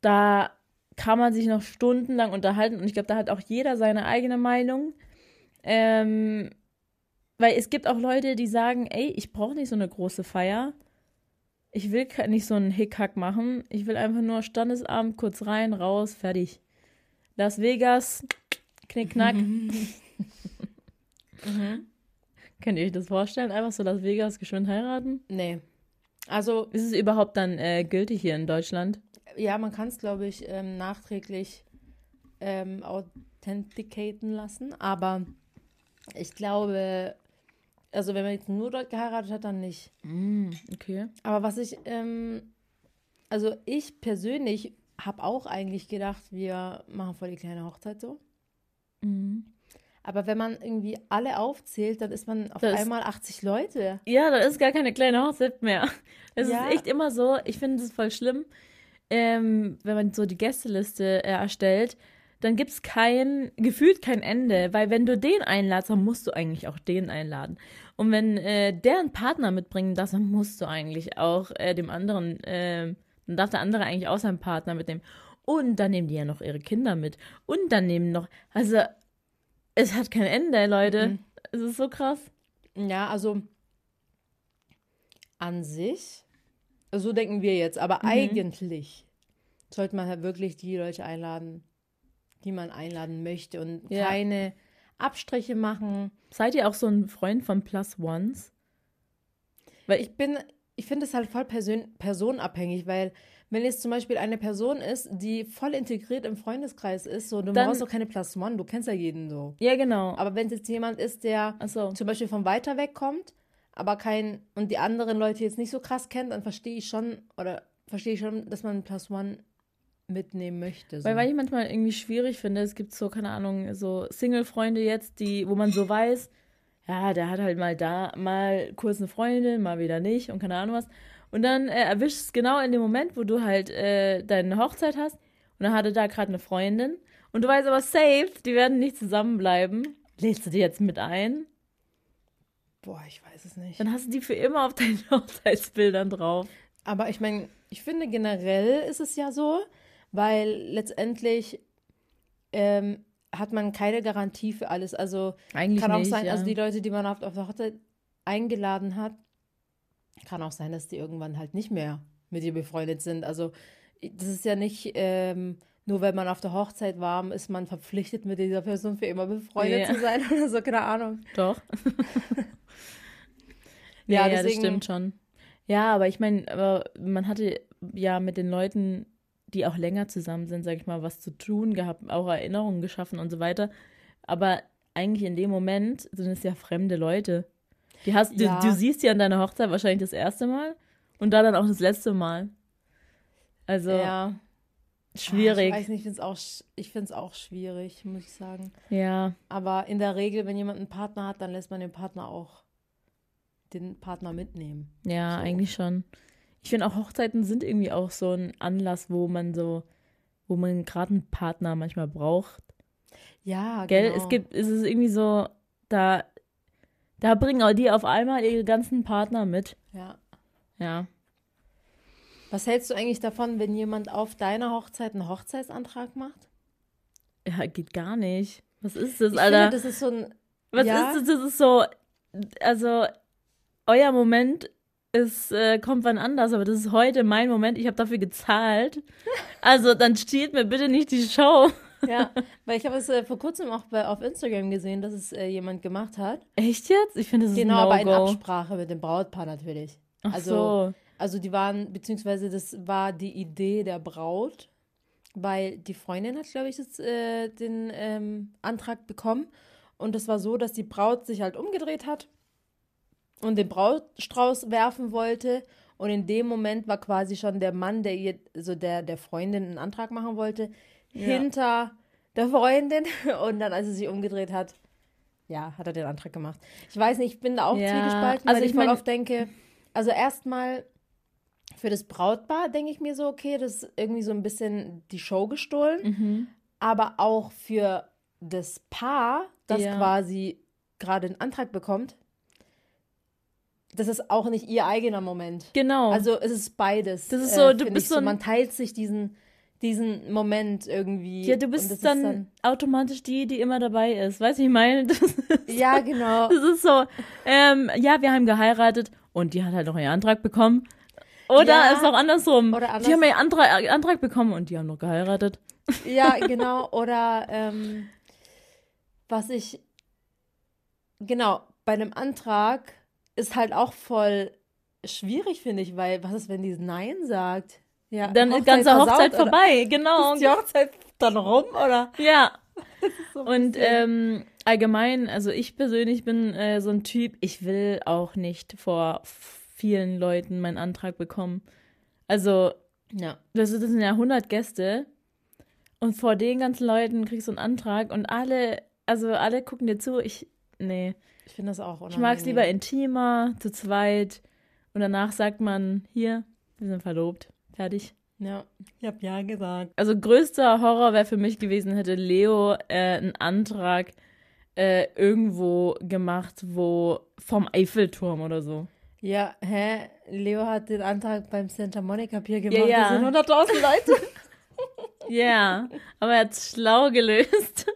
da kann man sich noch stundenlang unterhalten und ich glaube, da hat auch jeder seine eigene Meinung. Ähm, weil es gibt auch Leute, die sagen, ey, ich brauche nicht so eine große Feier. Ich will nicht so einen Hickhack machen. Ich will einfach nur Standesabend, kurz rein, raus, fertig. Las Vegas, knickknack. Könnt ihr euch das vorstellen? Einfach so Las Vegas geschwind heiraten? Nee. Also, Ist es überhaupt dann äh, gültig hier in Deutschland? ja, man kann es, glaube ich, ähm, nachträglich ähm, authenticaten lassen, aber ich glaube, also wenn man jetzt nur dort geheiratet hat, dann nicht. Mm, okay. Aber was ich, ähm, also ich persönlich habe auch eigentlich gedacht, wir machen voll die kleine Hochzeit so. Mhm. Aber wenn man irgendwie alle aufzählt, dann ist man auf Das- einmal 80 Leute. Ja, da ist gar keine kleine Hochzeit mehr. Es Ja. ist echt immer so, ich finde es voll schlimm, ähm, wenn man so die Gästeliste äh, erstellt, dann gibt es kein, gefühlt kein Ende, weil wenn du den einladest, dann musst du eigentlich auch den einladen. Und wenn äh, der einen Partner mitbringen darf, dann musst du eigentlich auch äh, dem anderen, äh, dann darf der andere eigentlich auch seinen Partner mitnehmen. Und dann nehmen die ja noch ihre Kinder mit. Und dann nehmen noch, also es hat kein Ende, Leute. Mhm. Es ist so krass. Ja, also an sich, so denken wir jetzt, aber eigentlich sollte man halt wirklich die Leute einladen, die man einladen möchte und Ja. keine Abstriche machen. Seid ihr auch so ein Freund von Plus Ones? Weil ich, bin, ich finde es halt voll person personenabhängig, weil wenn jetzt zum Beispiel eine Person ist, die voll integriert im Freundeskreis ist, so, du Dann- brauchst doch keine Plus One, du kennst ja jeden so. ja genau. Aber wenn es jetzt jemand ist, der Achso. zum Beispiel von weiter weg kommt, aber kein und die anderen Leute jetzt nicht so krass kennt, dann verstehe ich schon oder verstehe ich schon, dass man Plus One mitnehmen möchte. So. Weil, weil ich manchmal irgendwie schwierig finde, es gibt so, keine Ahnung, so Single-Freunde jetzt, die, wo man so weiß, ja, der hat halt mal da, mal kurz eine Freundin, mal wieder nicht und keine Ahnung was. Und dann äh, erwischst es genau in dem Moment, wo du halt äh, deine Hochzeit hast und dann hat er da gerade eine Freundin und du weißt aber safe, die werden nicht zusammenbleiben. Lädst du die jetzt mit ein? Boah, ich weiß es nicht. Dann hast du die für immer auf deinen Hochzeitsbildern drauf. Aber ich meine, ich finde generell ist es ja so, weil letztendlich ähm, hat man keine Garantie für alles. Also Eigentlich kann auch nicht, sein, ja. also die Leute, die man auf, auf der Hochzeit eingeladen hat, kann auch sein, dass die irgendwann halt nicht mehr mit ihr befreundet sind. Also das ist ja nicht ähm, nur, wenn man auf der Hochzeit war, ist man verpflichtet, mit dieser Person für immer befreundet Ja. zu sein oder so, keine Ahnung. Doch. Ja, ja, ja, das deswegen- stimmt schon. Ja, aber ich meine, aber man hatte ja mit den Leuten, die auch länger zusammen sind, sag ich mal, was zu tun gehabt, auch Erinnerungen geschaffen und so weiter. Aber eigentlich in dem Moment sind es ja fremde Leute. Die hast, Ja. du, du siehst ja an deiner Hochzeit wahrscheinlich das erste Mal und da dann auch das letzte Mal. Also Ja. schwierig. Ich weiß nicht, ich finde es auch, sch- ich find's auch schwierig, muss ich sagen. ja, Aber in der Regel, wenn jemand einen Partner hat, dann lässt man den Partner auch den Partner mitnehmen. ja, So. eigentlich schon. Ich finde auch Hochzeiten sind irgendwie auch so ein Anlass, wo man so, wo man gerade einen Partner manchmal braucht. Ja, Gell? genau. Es gibt, es ist irgendwie so, da, da bringen auch die auf einmal ihre ganzen Partner mit. Ja. Ja. Was hältst du eigentlich davon, wenn jemand auf deiner Hochzeit einen Hochzeitsantrag macht? Ja, geht gar nicht. Was ist das, Ich Alter? finde, das ist so ein. Was ja. ist das? Das ist so, also, euer Moment ist, äh, kommt wann anders, aber das ist heute mein Moment. Ich habe dafür gezahlt. Also, dann stiehlt mir bitte nicht die Show. Ja, weil ich habe es äh, vor kurzem auch bei, auf Instagram gesehen, dass es äh, jemand gemacht hat. Echt jetzt? Ich finde, das ist Genau, aber in. Absprache mit dem Brautpaar natürlich. Ach also, so. Also die waren, beziehungsweise das war die Idee der Braut, weil die Freundin hat, glaube ich, jetzt, äh, den ähm, Antrag bekommen. Und das war so, dass die Braut sich halt umgedreht hat und den Brautstrauß werfen wollte. Und in dem Moment war quasi schon der Mann, der ihr, also der, der Freundin einen Antrag machen wollte, Ja. hinter der Freundin. Und dann, als sie sich umgedreht hat, ja, hat er den Antrag gemacht. Ich weiß nicht, ich bin da auch Ja, zwiegespalten, also weil ich ich mal oft denke, also erstmal für das Brautpaar denke ich mir so, okay, das ist irgendwie so ein bisschen die Show gestohlen, Mhm. aber auch für das Paar, das Ja. quasi gerade einen Antrag bekommt, das ist auch nicht ihr eigener Moment. Genau. Also es ist beides. Das ist so, du find bist so ein- man teilt sich diesen diesen Moment irgendwie. ja, du bist ist dann, automatisch die, die immer dabei ist. Weißt du, ich meine? Ja, genau. das ist so, ähm, ja, wir haben geheiratet und die hat halt noch ihren Antrag bekommen. Oder Ja. ist auch andersrum. Oder anders- Die haben einen Antrag, Antrag bekommen und die haben noch geheiratet. Ja, genau. Oder ähm, was ich, genau, bei einem Antrag ist halt auch voll schwierig, finde ich, weil was ist, wenn die Nein sagt? Ja, Dann ist ganze versaut, Hochzeit oder? vorbei, genau. Ist die Hochzeit dann rum, oder? Ja. So Und ähm, allgemein, also ich persönlich bin äh, so ein Typ, ich will auch nicht vor vielen Leuten meinen Antrag bekommen. Also, ja. das, ist- das sind ja 100 Gäste und vor den ganzen Leuten kriegst du einen Antrag und alle, also alle gucken dir zu. Ich, nee, Ich finde das auch ich mag es lieber unangenehm. intimer, zu zweit und danach sagt man, hier, wir sind verlobt, fertig. Ja, ich habe ja gesagt. Also größter Horror wäre für mich gewesen, hätte Leo äh, einen Antrag äh, irgendwo gemacht, wo vom Eiffelturm oder so. Ja, hä? Leo hat den Antrag beim Santa Monica Pier gemacht. ja. Das sind 100.000 Leute. Ja, aber er hat es schlau gelöst.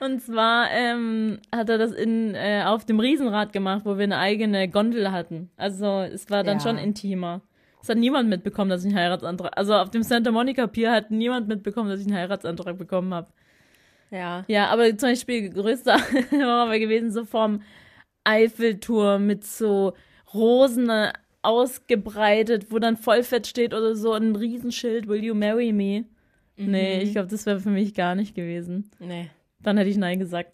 Und zwar ähm, hat er das in, äh, auf dem Riesenrad gemacht, wo wir eine eigene Gondel hatten. Also es war dann Ja. schon intimer. Es hat niemand mitbekommen, dass ich einen Heiratsantrag. Also auf dem Santa Monica Pier hat niemand mitbekommen, dass ich einen Heiratsantrag bekommen habe. Ja. Ja, aber zum Beispiel größter Horror wäre gewesen, so vom Eiffelturm mit so Rosen äh, ausgebreitet, wo dann Vollfett steht oder so ein Riesenschild, Will you marry me? Nee, Mhm. ich glaube, das wäre für mich gar nicht gewesen. Nee. Dann hätte ich Nein gesagt.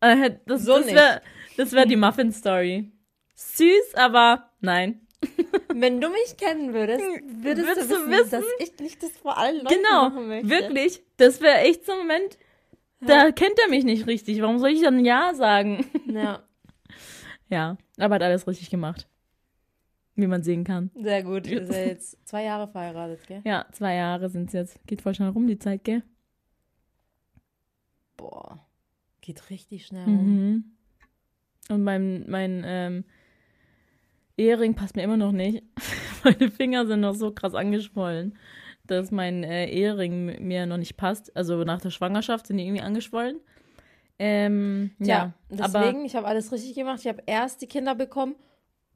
Äh, Das, So das wäre wär die Muffin-Story. Süß, aber nein. Wenn du mich kennen würdest, würdest, Würdest du du wissen, wissen? dass ich nicht das vor allen Leuten Genau, machen möchte. wirklich. Das wäre echt so ein Moment, da kennt er mich nicht richtig. Warum soll ich dann Ja sagen? Ja, Ja, aber hat alles richtig gemacht. Wie man sehen kann. sehr gut. Sind ja jetzt zwei Jahre verheiratet, gell? Ja, zwei Jahre sind es jetzt. Geht voll schnell rum, die Zeit, gell? Boah, geht richtig schnell rum. Mhm. Und mein, mein ähm, Ehering passt mir immer noch nicht. Meine Finger sind noch so krass angeschwollen, dass mein äh, Ehering mir noch nicht passt. Also nach der Schwangerschaft sind die irgendwie angeschwollen. Ähm, ja, aber deswegen, ich habe alles richtig gemacht. Ich habe erst die Kinder bekommen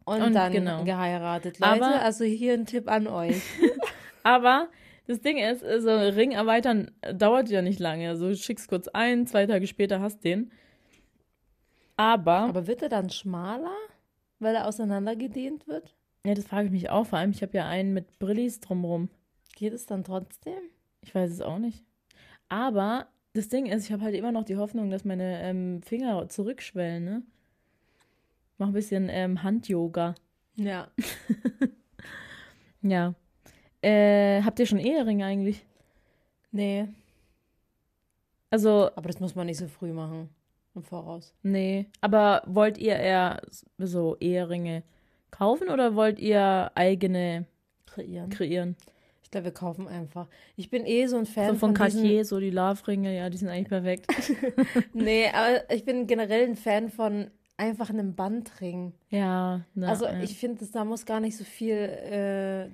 und, Und dann genau. geheiratet. Leute, Aber- also hier ein Tipp an euch. Aber das Ding ist, so Ring erweitern dauert ja nicht lange. Also du schickst kurz ein, zwei Tage später hast den. Aber, Aber wird er dann schmaler, weil er auseinandergedehnt wird? ja, das frage ich mich auch. Vor allem, ich habe ja einen mit Brillis drumrum. Geht es dann trotzdem? Ich weiß es auch nicht. Aber das Ding ist, ich habe halt immer noch die Hoffnung, dass meine ähm, Finger zurückschwellen, ne? Mach ein bisschen ähm, Hand-Yoga. Ja. Ja. Äh, habt ihr schon Eheringe eigentlich? Nee, Also, aber das muss man nicht so früh machen. Im Voraus. Nee, aber wollt ihr eher so Eheringe kaufen oder wollt ihr eigene Kreieren. kreieren? Ich glaube, wir kaufen einfach. Ich bin eh so ein Fan So von diesen- Cartier, so die Love-Ringe, ja, die sind eigentlich perfekt. Nee, aber ich bin generell ein Fan von einfach einem Bandring. ja, na, also ja. ich finde, da muss gar nicht so viel. Äh,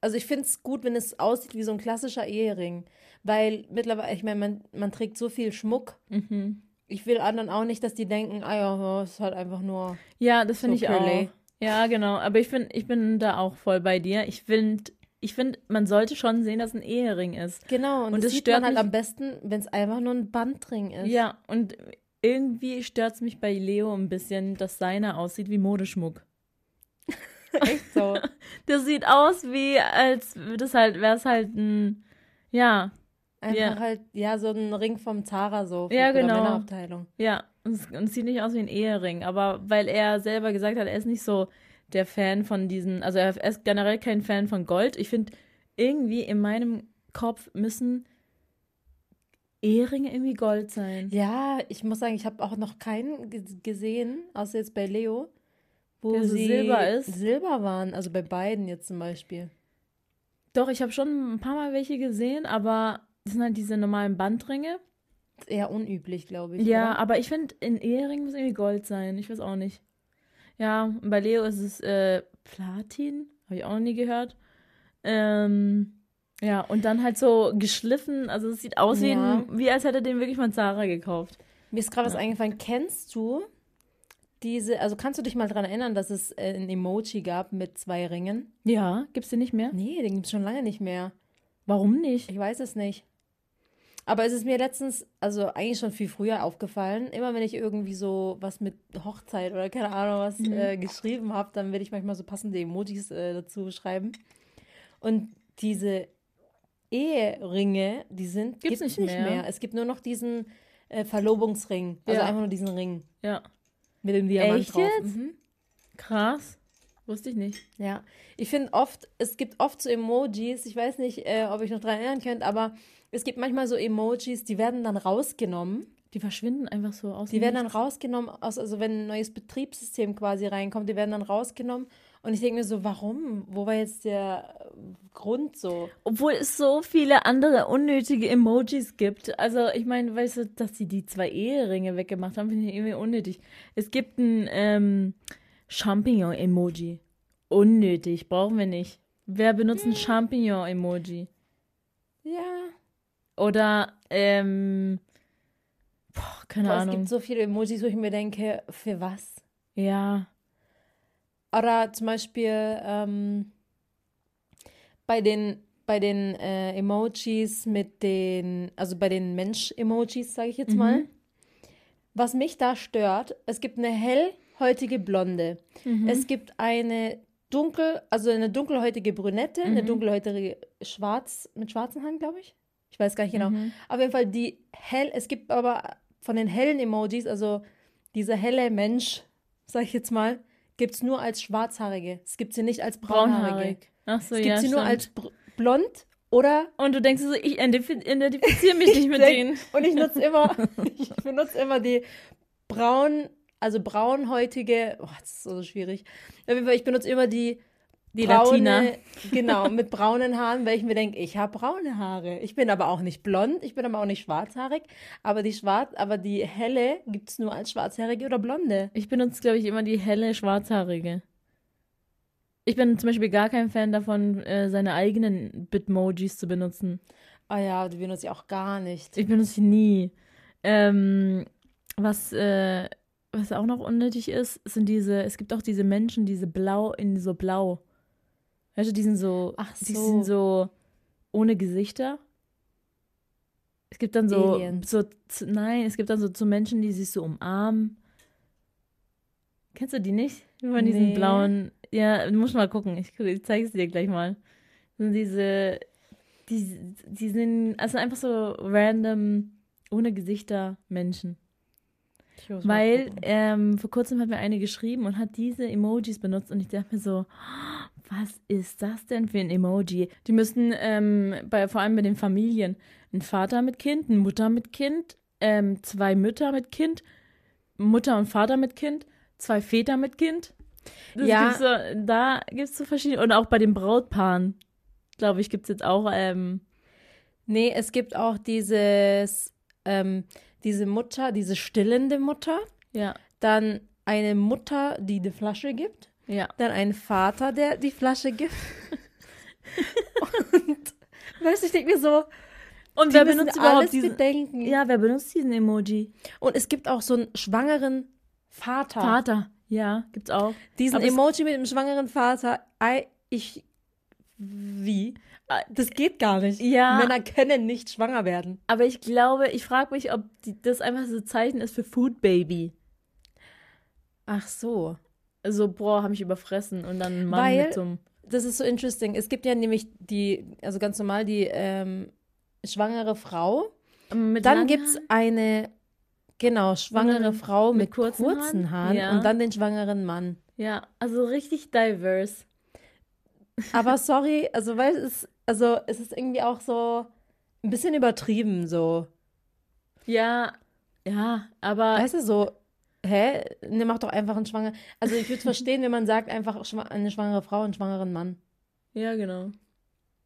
also ich finde es gut, wenn es aussieht wie so ein klassischer Ehering. Weil mittlerweile, ich meine, man, man trägt so viel Schmuck. Mhm. Ich will anderen auch nicht, dass die denken, ah ja, es ist halt einfach nur. Ja, das finde So ich auch. Purley. Ja, genau. Aber ich bin, ich bin da auch voll bei dir. Ich finde, ich finde, man sollte schon sehen, dass ein Ehering ist. Genau, und, Und das es sieht stört man halt am besten, wenn es einfach nur ein Bandring ist. Ja, und irgendwie stört es mich bei Leo ein bisschen, dass seiner aussieht wie Modeschmuck. echt so. Das sieht aus wie, als es halt, wäre es halt ein, ja, Einfach Ja. halt, ja, so ein Ring vom Zara so. für- Ja, genau. Männerabteilung. Ja, und es, und sieht nicht aus wie ein Ehering, aber weil er selber gesagt hat, er ist nicht so der Fan von diesen, also er ist generell kein Fan von Gold. Ich finde, irgendwie in meinem Kopf müssen Eheringe irgendwie Gold sein. Ja, ich muss sagen, ich habe auch noch keinen ge- gesehen, außer jetzt bei Leo, wo Der so sie Silber ist. Silber waren. Also bei beiden jetzt zum Beispiel. Doch, ich habe schon ein paar Mal welche gesehen, aber das sind halt diese normalen Bandringe. Ist eher unüblich, glaube ich. Ja, oder? aber ich finde, in Ehering muss irgendwie Gold sein. Ich weiß auch nicht. Ja, bei Leo ist es äh, Platin. Habe ich auch noch nie gehört. Ähm, ja, und dann halt so geschliffen. Also es sieht aus wie, Ja. ein, wie als hätte er den wirklich von Zara gekauft. Mir ist gerade was Ja. eingefallen. Kennst du diese, also kannst du dich mal daran erinnern, dass es äh, ein Emoji gab mit zwei Ringen? Ja, gibt's den nicht mehr? Nee, den gibt es schon lange nicht mehr. Warum nicht? Ich weiß es nicht. Aber es ist mir letztens, also eigentlich schon viel früher aufgefallen. Immer wenn ich irgendwie so was mit Hochzeit oder keine Ahnung was Mhm. äh, geschrieben habe, dann werde ich manchmal so passende Emojis äh, dazu schreiben. Und diese Eheringe, die sind Gibt's gibt's nicht mehr. Es gibt nur noch diesen äh, Verlobungsring. Also Ja. einfach nur diesen Ring Ja. Mit dem Diamant Echt drauf. jetzt? Mhm. Krass. Wusste ich nicht. Ja, ich finde oft, es gibt oft so Emojis, ich weiß nicht, äh, ob ich noch daran erinnern könnt, aber es gibt manchmal so Emojis, die werden dann rausgenommen. Die verschwinden einfach so aus. Die werden dann rausgenommen, aus, also wenn ein neues Betriebssystem quasi reinkommt, die werden dann rausgenommen. Und ich denke mir so, warum? Wo war jetzt der äh, Grund so? Obwohl es so viele andere unnötige Emojis gibt. Also, ich meine, weißt du, dass sie die zwei Eheringe weggemacht haben, finde ich irgendwie unnötig. Es gibt ein ähm, Champignon-Emoji. Unnötig, brauchen wir nicht. Wer benutzt ein Champignon-Emoji? Ja, Oder, ähm, boah, keine boah, es Ahnung. gibt so viele Emojis, wo ich mir denke, für was? ja, Oder zum Beispiel ähm, bei den, bei den äh, Emojis mit den, also bei den Mensch-Emojis, sage ich jetzt Mhm. mal. Was mich da stört, es gibt eine hellhäutige Blonde. Mhm. Es gibt eine dunkel, also eine dunkelhäutige Brünette, eine Mhm. dunkelhäutige Schwarz, mit schwarzen Haaren, glaube ich. Ich weiß gar nicht genau. Mhm. Auf jeden Fall die hell, es gibt aber von den hellen Emojis, also dieser helle Mensch, sag ich jetzt mal, gibt es nur als Schwarzhaarige. Es gibt sie nicht als Braunhaarige. braunhaarig. Ach so, Es gibt ja, sie nur stimmt. als br blond oder Und du denkst so, ich identif- identifiziere mich nicht mit denk- denen. und ich nutze immer, ich benutze immer die braun, also braunhäutige, oh, das ist so schwierig. Auf jeden Fall, ich benutze immer die Die braune, Latina. genau, mit braunen Haaren, weil ich mir denke, ich habe braune Haare. Ich bin aber auch nicht blond, ich bin aber auch nicht schwarzhaarig, aber die schwarz, aber die helle gibt es nur als schwarzhaarige oder blonde. Ich benutze, glaube ich, immer die helle schwarzhaarige. Ich bin zum Beispiel gar kein Fan davon, äh, seine eigenen Bitmojis zu benutzen. Ah ja, die benutze ich auch gar nicht. Ich benutze sie nie. Ähm, was, äh, was auch noch unnötig ist, sind diese, es gibt auch diese Menschen, diese blau, in so blau. Weißt du, die sind so, Ach die so. sind so ohne Gesichter. Es gibt dann so, Aliens. so, nein, es gibt dann so, so Menschen, die sich so umarmen. Kennst du die nicht? Von diesen Nee. blauen, ja, du musst mal gucken, ich, ich zeige es dir gleich mal. Sind diese, die, die sind, also einfach so random, ohne Gesichter Menschen. Muss Weil ähm, vor kurzem hat mir eine geschrieben und hat diese Emojis benutzt und ich dachte mir so, was ist das denn für ein Emoji? Die müssen ähm, bei, vor allem bei den Familien ein Vater mit Kind, eine Mutter mit Kind, ähm, zwei Mütter mit Kind, Mutter und Vater mit Kind, zwei Väter mit Kind. Das Ja. gibt's so, da gibt es so verschiedene. Und auch bei den Brautpaaren, glaube ich, gibt es jetzt auch. Ähm, Nee, es gibt auch dieses, ähm, diese Mutter, diese stillende Mutter, ja, dann eine Mutter, die die Flasche gibt, ja. dann einen Vater, der die Flasche gibt. Und weißt du, ich denke mir so, Und wer benutzt überhaupt diesen? bedenken. Ja, wer benutzt diesen Emoji? Und es gibt auch so einen schwangeren Vater. Vater. Ja, gibt's auch. Diesen Aber Emoji mit dem schwangeren Vater, ei, ich, wie? Das geht gar nicht. Ja. Männer können nicht schwanger werden. Aber ich glaube, ich frage mich, ob die, das einfach so ein Zeichen ist für Food Baby. Ach so. Also, boah, hab mich überfressen und dann Mann Weil- mit so einem. Das ist so interesting. Es gibt ja nämlich die, also ganz normal die ähm, schwangere Frau. Mit Dann gibt es eine, genau, schwangere Frau mit mit, kurzen kurzen, Haaren? Haaren, Ja. und dann den schwangeren Mann. Ja, also richtig diverse. Aber sorry, also weil es ist, also es ist irgendwie auch so ein bisschen übertrieben so. Ja, ja, aber Weißt du, so, hä? Ne, mach doch einfach einen schwanger. Also ich würde es verstehen, wenn man sagt einfach eine schwangere Frau und einen schwangeren Mann. ja, genau.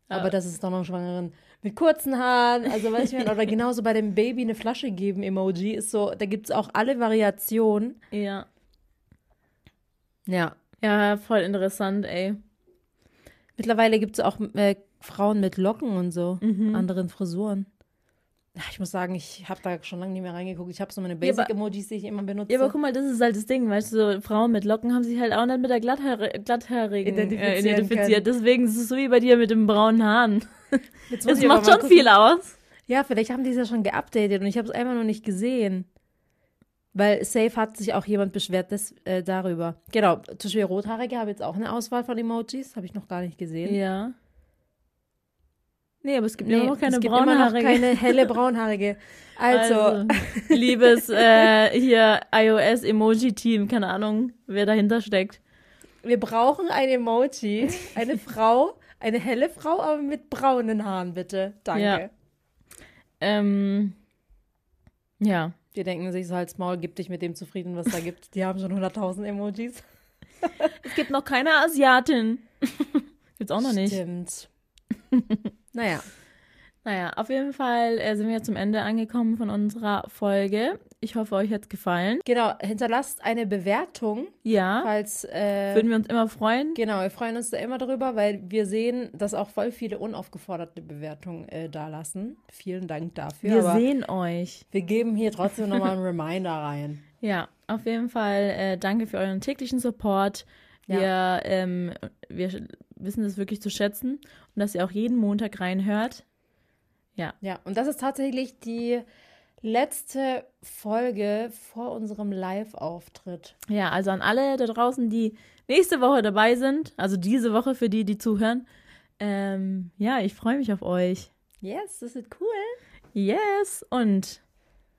Aber das ist doch noch schwangeren mit kurzen Haaren. Also weißt du, oder genauso bei dem Baby eine Flasche geben Emoji ist so, da gibt es auch alle Variationen. Ja. Ja. Ja, voll interessant, ey. Mittlerweile gibt es auch äh, Frauen mit Locken und so, Mhm. anderen Frisuren. Ich muss sagen, ich habe da schon lange nicht mehr reingeguckt. Ich habe so meine Basic-Emojis, die ich immer benutze. Ja, aber guck mal, das ist halt das Ding, weißt du, so Frauen mit Locken haben sich halt auch nicht mit der Glatthaar Glatthaarigen äh, identifiziert. können. Deswegen ist es so wie bei dir mit den braunen Haaren. Es aber macht schon gucken. viel aus. Ja, vielleicht haben die es ja schon geupdatet und ich habe es einfach nur nicht gesehen. Weil safe hat sich auch jemand beschwert des, äh, darüber. Genau, zum Beispiel Rothaarige habe jetzt auch eine Auswahl von Emojis, habe ich noch gar nicht gesehen. Ja. Nee, aber es gibt Nee, immer noch keine es gibt immer noch braunhaarige. keine helle braunhaarige. Also, liebes äh, hier iOS-Emoji-Team, keine Ahnung, wer dahinter steckt. wir brauchen ein Emoji, eine Frau, eine helle Frau, aber mit braunen Haaren, bitte. Danke. Ja. Ähm, ja. Die denken sich so halt Maul, gib dich mit dem zufrieden, was da gibt. Die haben schon 100.000 Emojis. Es gibt noch keine Asiatin. Gibt's auch noch nicht. Stimmt. naja. Naja, auf jeden Fall äh, sind wir zum Ende angekommen von unserer Folge. Ich hoffe, euch hat's gefallen. Genau, hinterlasst eine Bewertung, Ja, falls. Äh, würden wir uns immer freuen. genau, wir freuen uns da immer drüber, weil wir sehen, dass auch voll viele unaufgeforderte Bewertungen äh, da lassen. Vielen Dank dafür. Wir sehen euch. wir geben hier trotzdem nochmal einen Reminder rein. Ja, auf jeden Fall äh, danke für euren täglichen Support. Wir, Ja. ähm, wir wissen das wirklich zu schätzen und dass ihr auch jeden Montag reinhört. Ja, Ja, und das ist tatsächlich die letzte Folge vor unserem Live-Auftritt. ja, also an alle da draußen, die nächste Woche dabei sind, also diese Woche für die, die zuhören. Ähm, ja, ich freue mich auf euch. Yes, das ist cool. Yes! Und,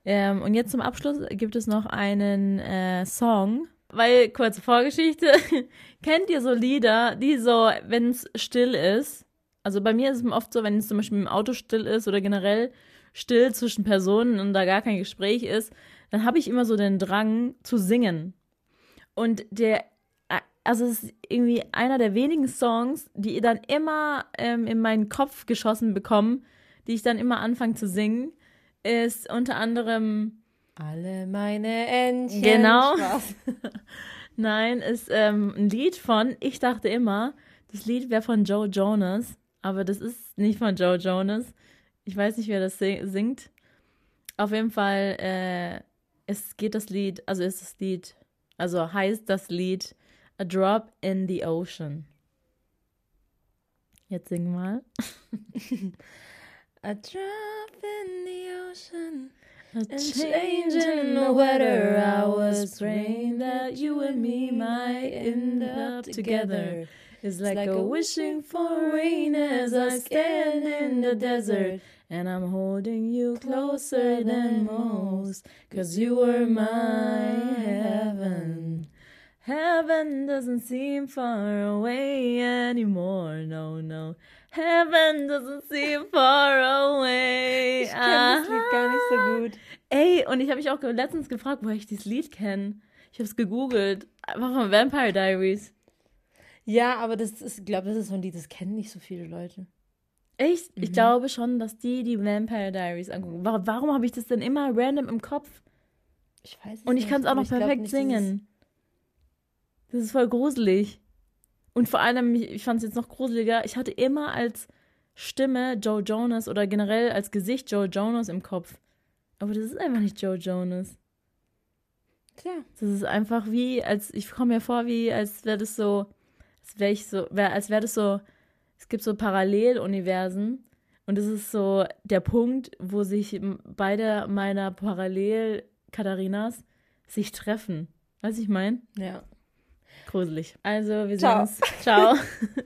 ähm, und jetzt zum Abschluss gibt es noch einen äh, Song. Weil, kurze Vorgeschichte, kennt ihr so Lieder, die so, wenn es still ist, also bei mir ist es oft so, wenn es zum Beispiel im Auto still ist oder generell still zwischen Personen und da gar kein Gespräch ist, dann habe ich immer so den Drang zu singen. Und der, also es ist irgendwie einer der wenigen Songs, die dann immer ähm, in meinen Kopf geschossen bekommen, die ich dann immer anfange zu singen, ist unter anderem, Alle meine Entchen. Genau. Nein, ist ähm, ein Lied von, ich dachte immer, das Lied wäre von Joe Jonas, aber das ist nicht von Joe Jonas. Ich weiß nicht, wer das sing- singt. Auf jeden Fall, äh, es geht das Lied, also ist das Lied, also heißt das Lied A Drop in the Ocean. Jetzt sing mal. A drop in the ocean. A change in the weather, I was praying that you and me might end up together. It's like, a wishing for rain as I stand in the desert. And I'm holding you closer than most, cause you were my heaven. Heaven doesn't seem far away anymore, no, no. Heaven doesn't seem far away. Ich kenne das Lied gar nicht so Aha. gut. Ey, und ich habe mich auch letztens gefragt, woher ich dieses Lied kenne. Ich habe es gegoogelt. Einfach von Vampire Diaries. Ja, aber das ist, ich glaube, das ist so ein Lied, das kennen nicht so viele Leute. Echt? Ich glaube schon, dass die die Vampire Diaries angucken. Warum, warum habe ich das denn immer random im Kopf? Ich weiß es Und ich nicht, kann es auch noch perfekt nicht, singen. Das ist voll gruselig. Und vor allem, ich, fand es jetzt noch gruseliger, ich hatte immer als Stimme Joe Jonas oder generell als Gesicht Joe Jonas im Kopf. Aber das ist einfach nicht Joe Jonas. Tja. Das ist einfach wie, als ich komme mir vor, wie als wäre das so, als wäre ich so, wär, als wäre das so, es gibt so Paralleluniversen und es ist so der Punkt, wo sich beide meiner Parallel-Katharinas sich treffen. Weißt du, ich meine? Ja. Gruselig. Also, wir sehen Ciao. uns. Ciao.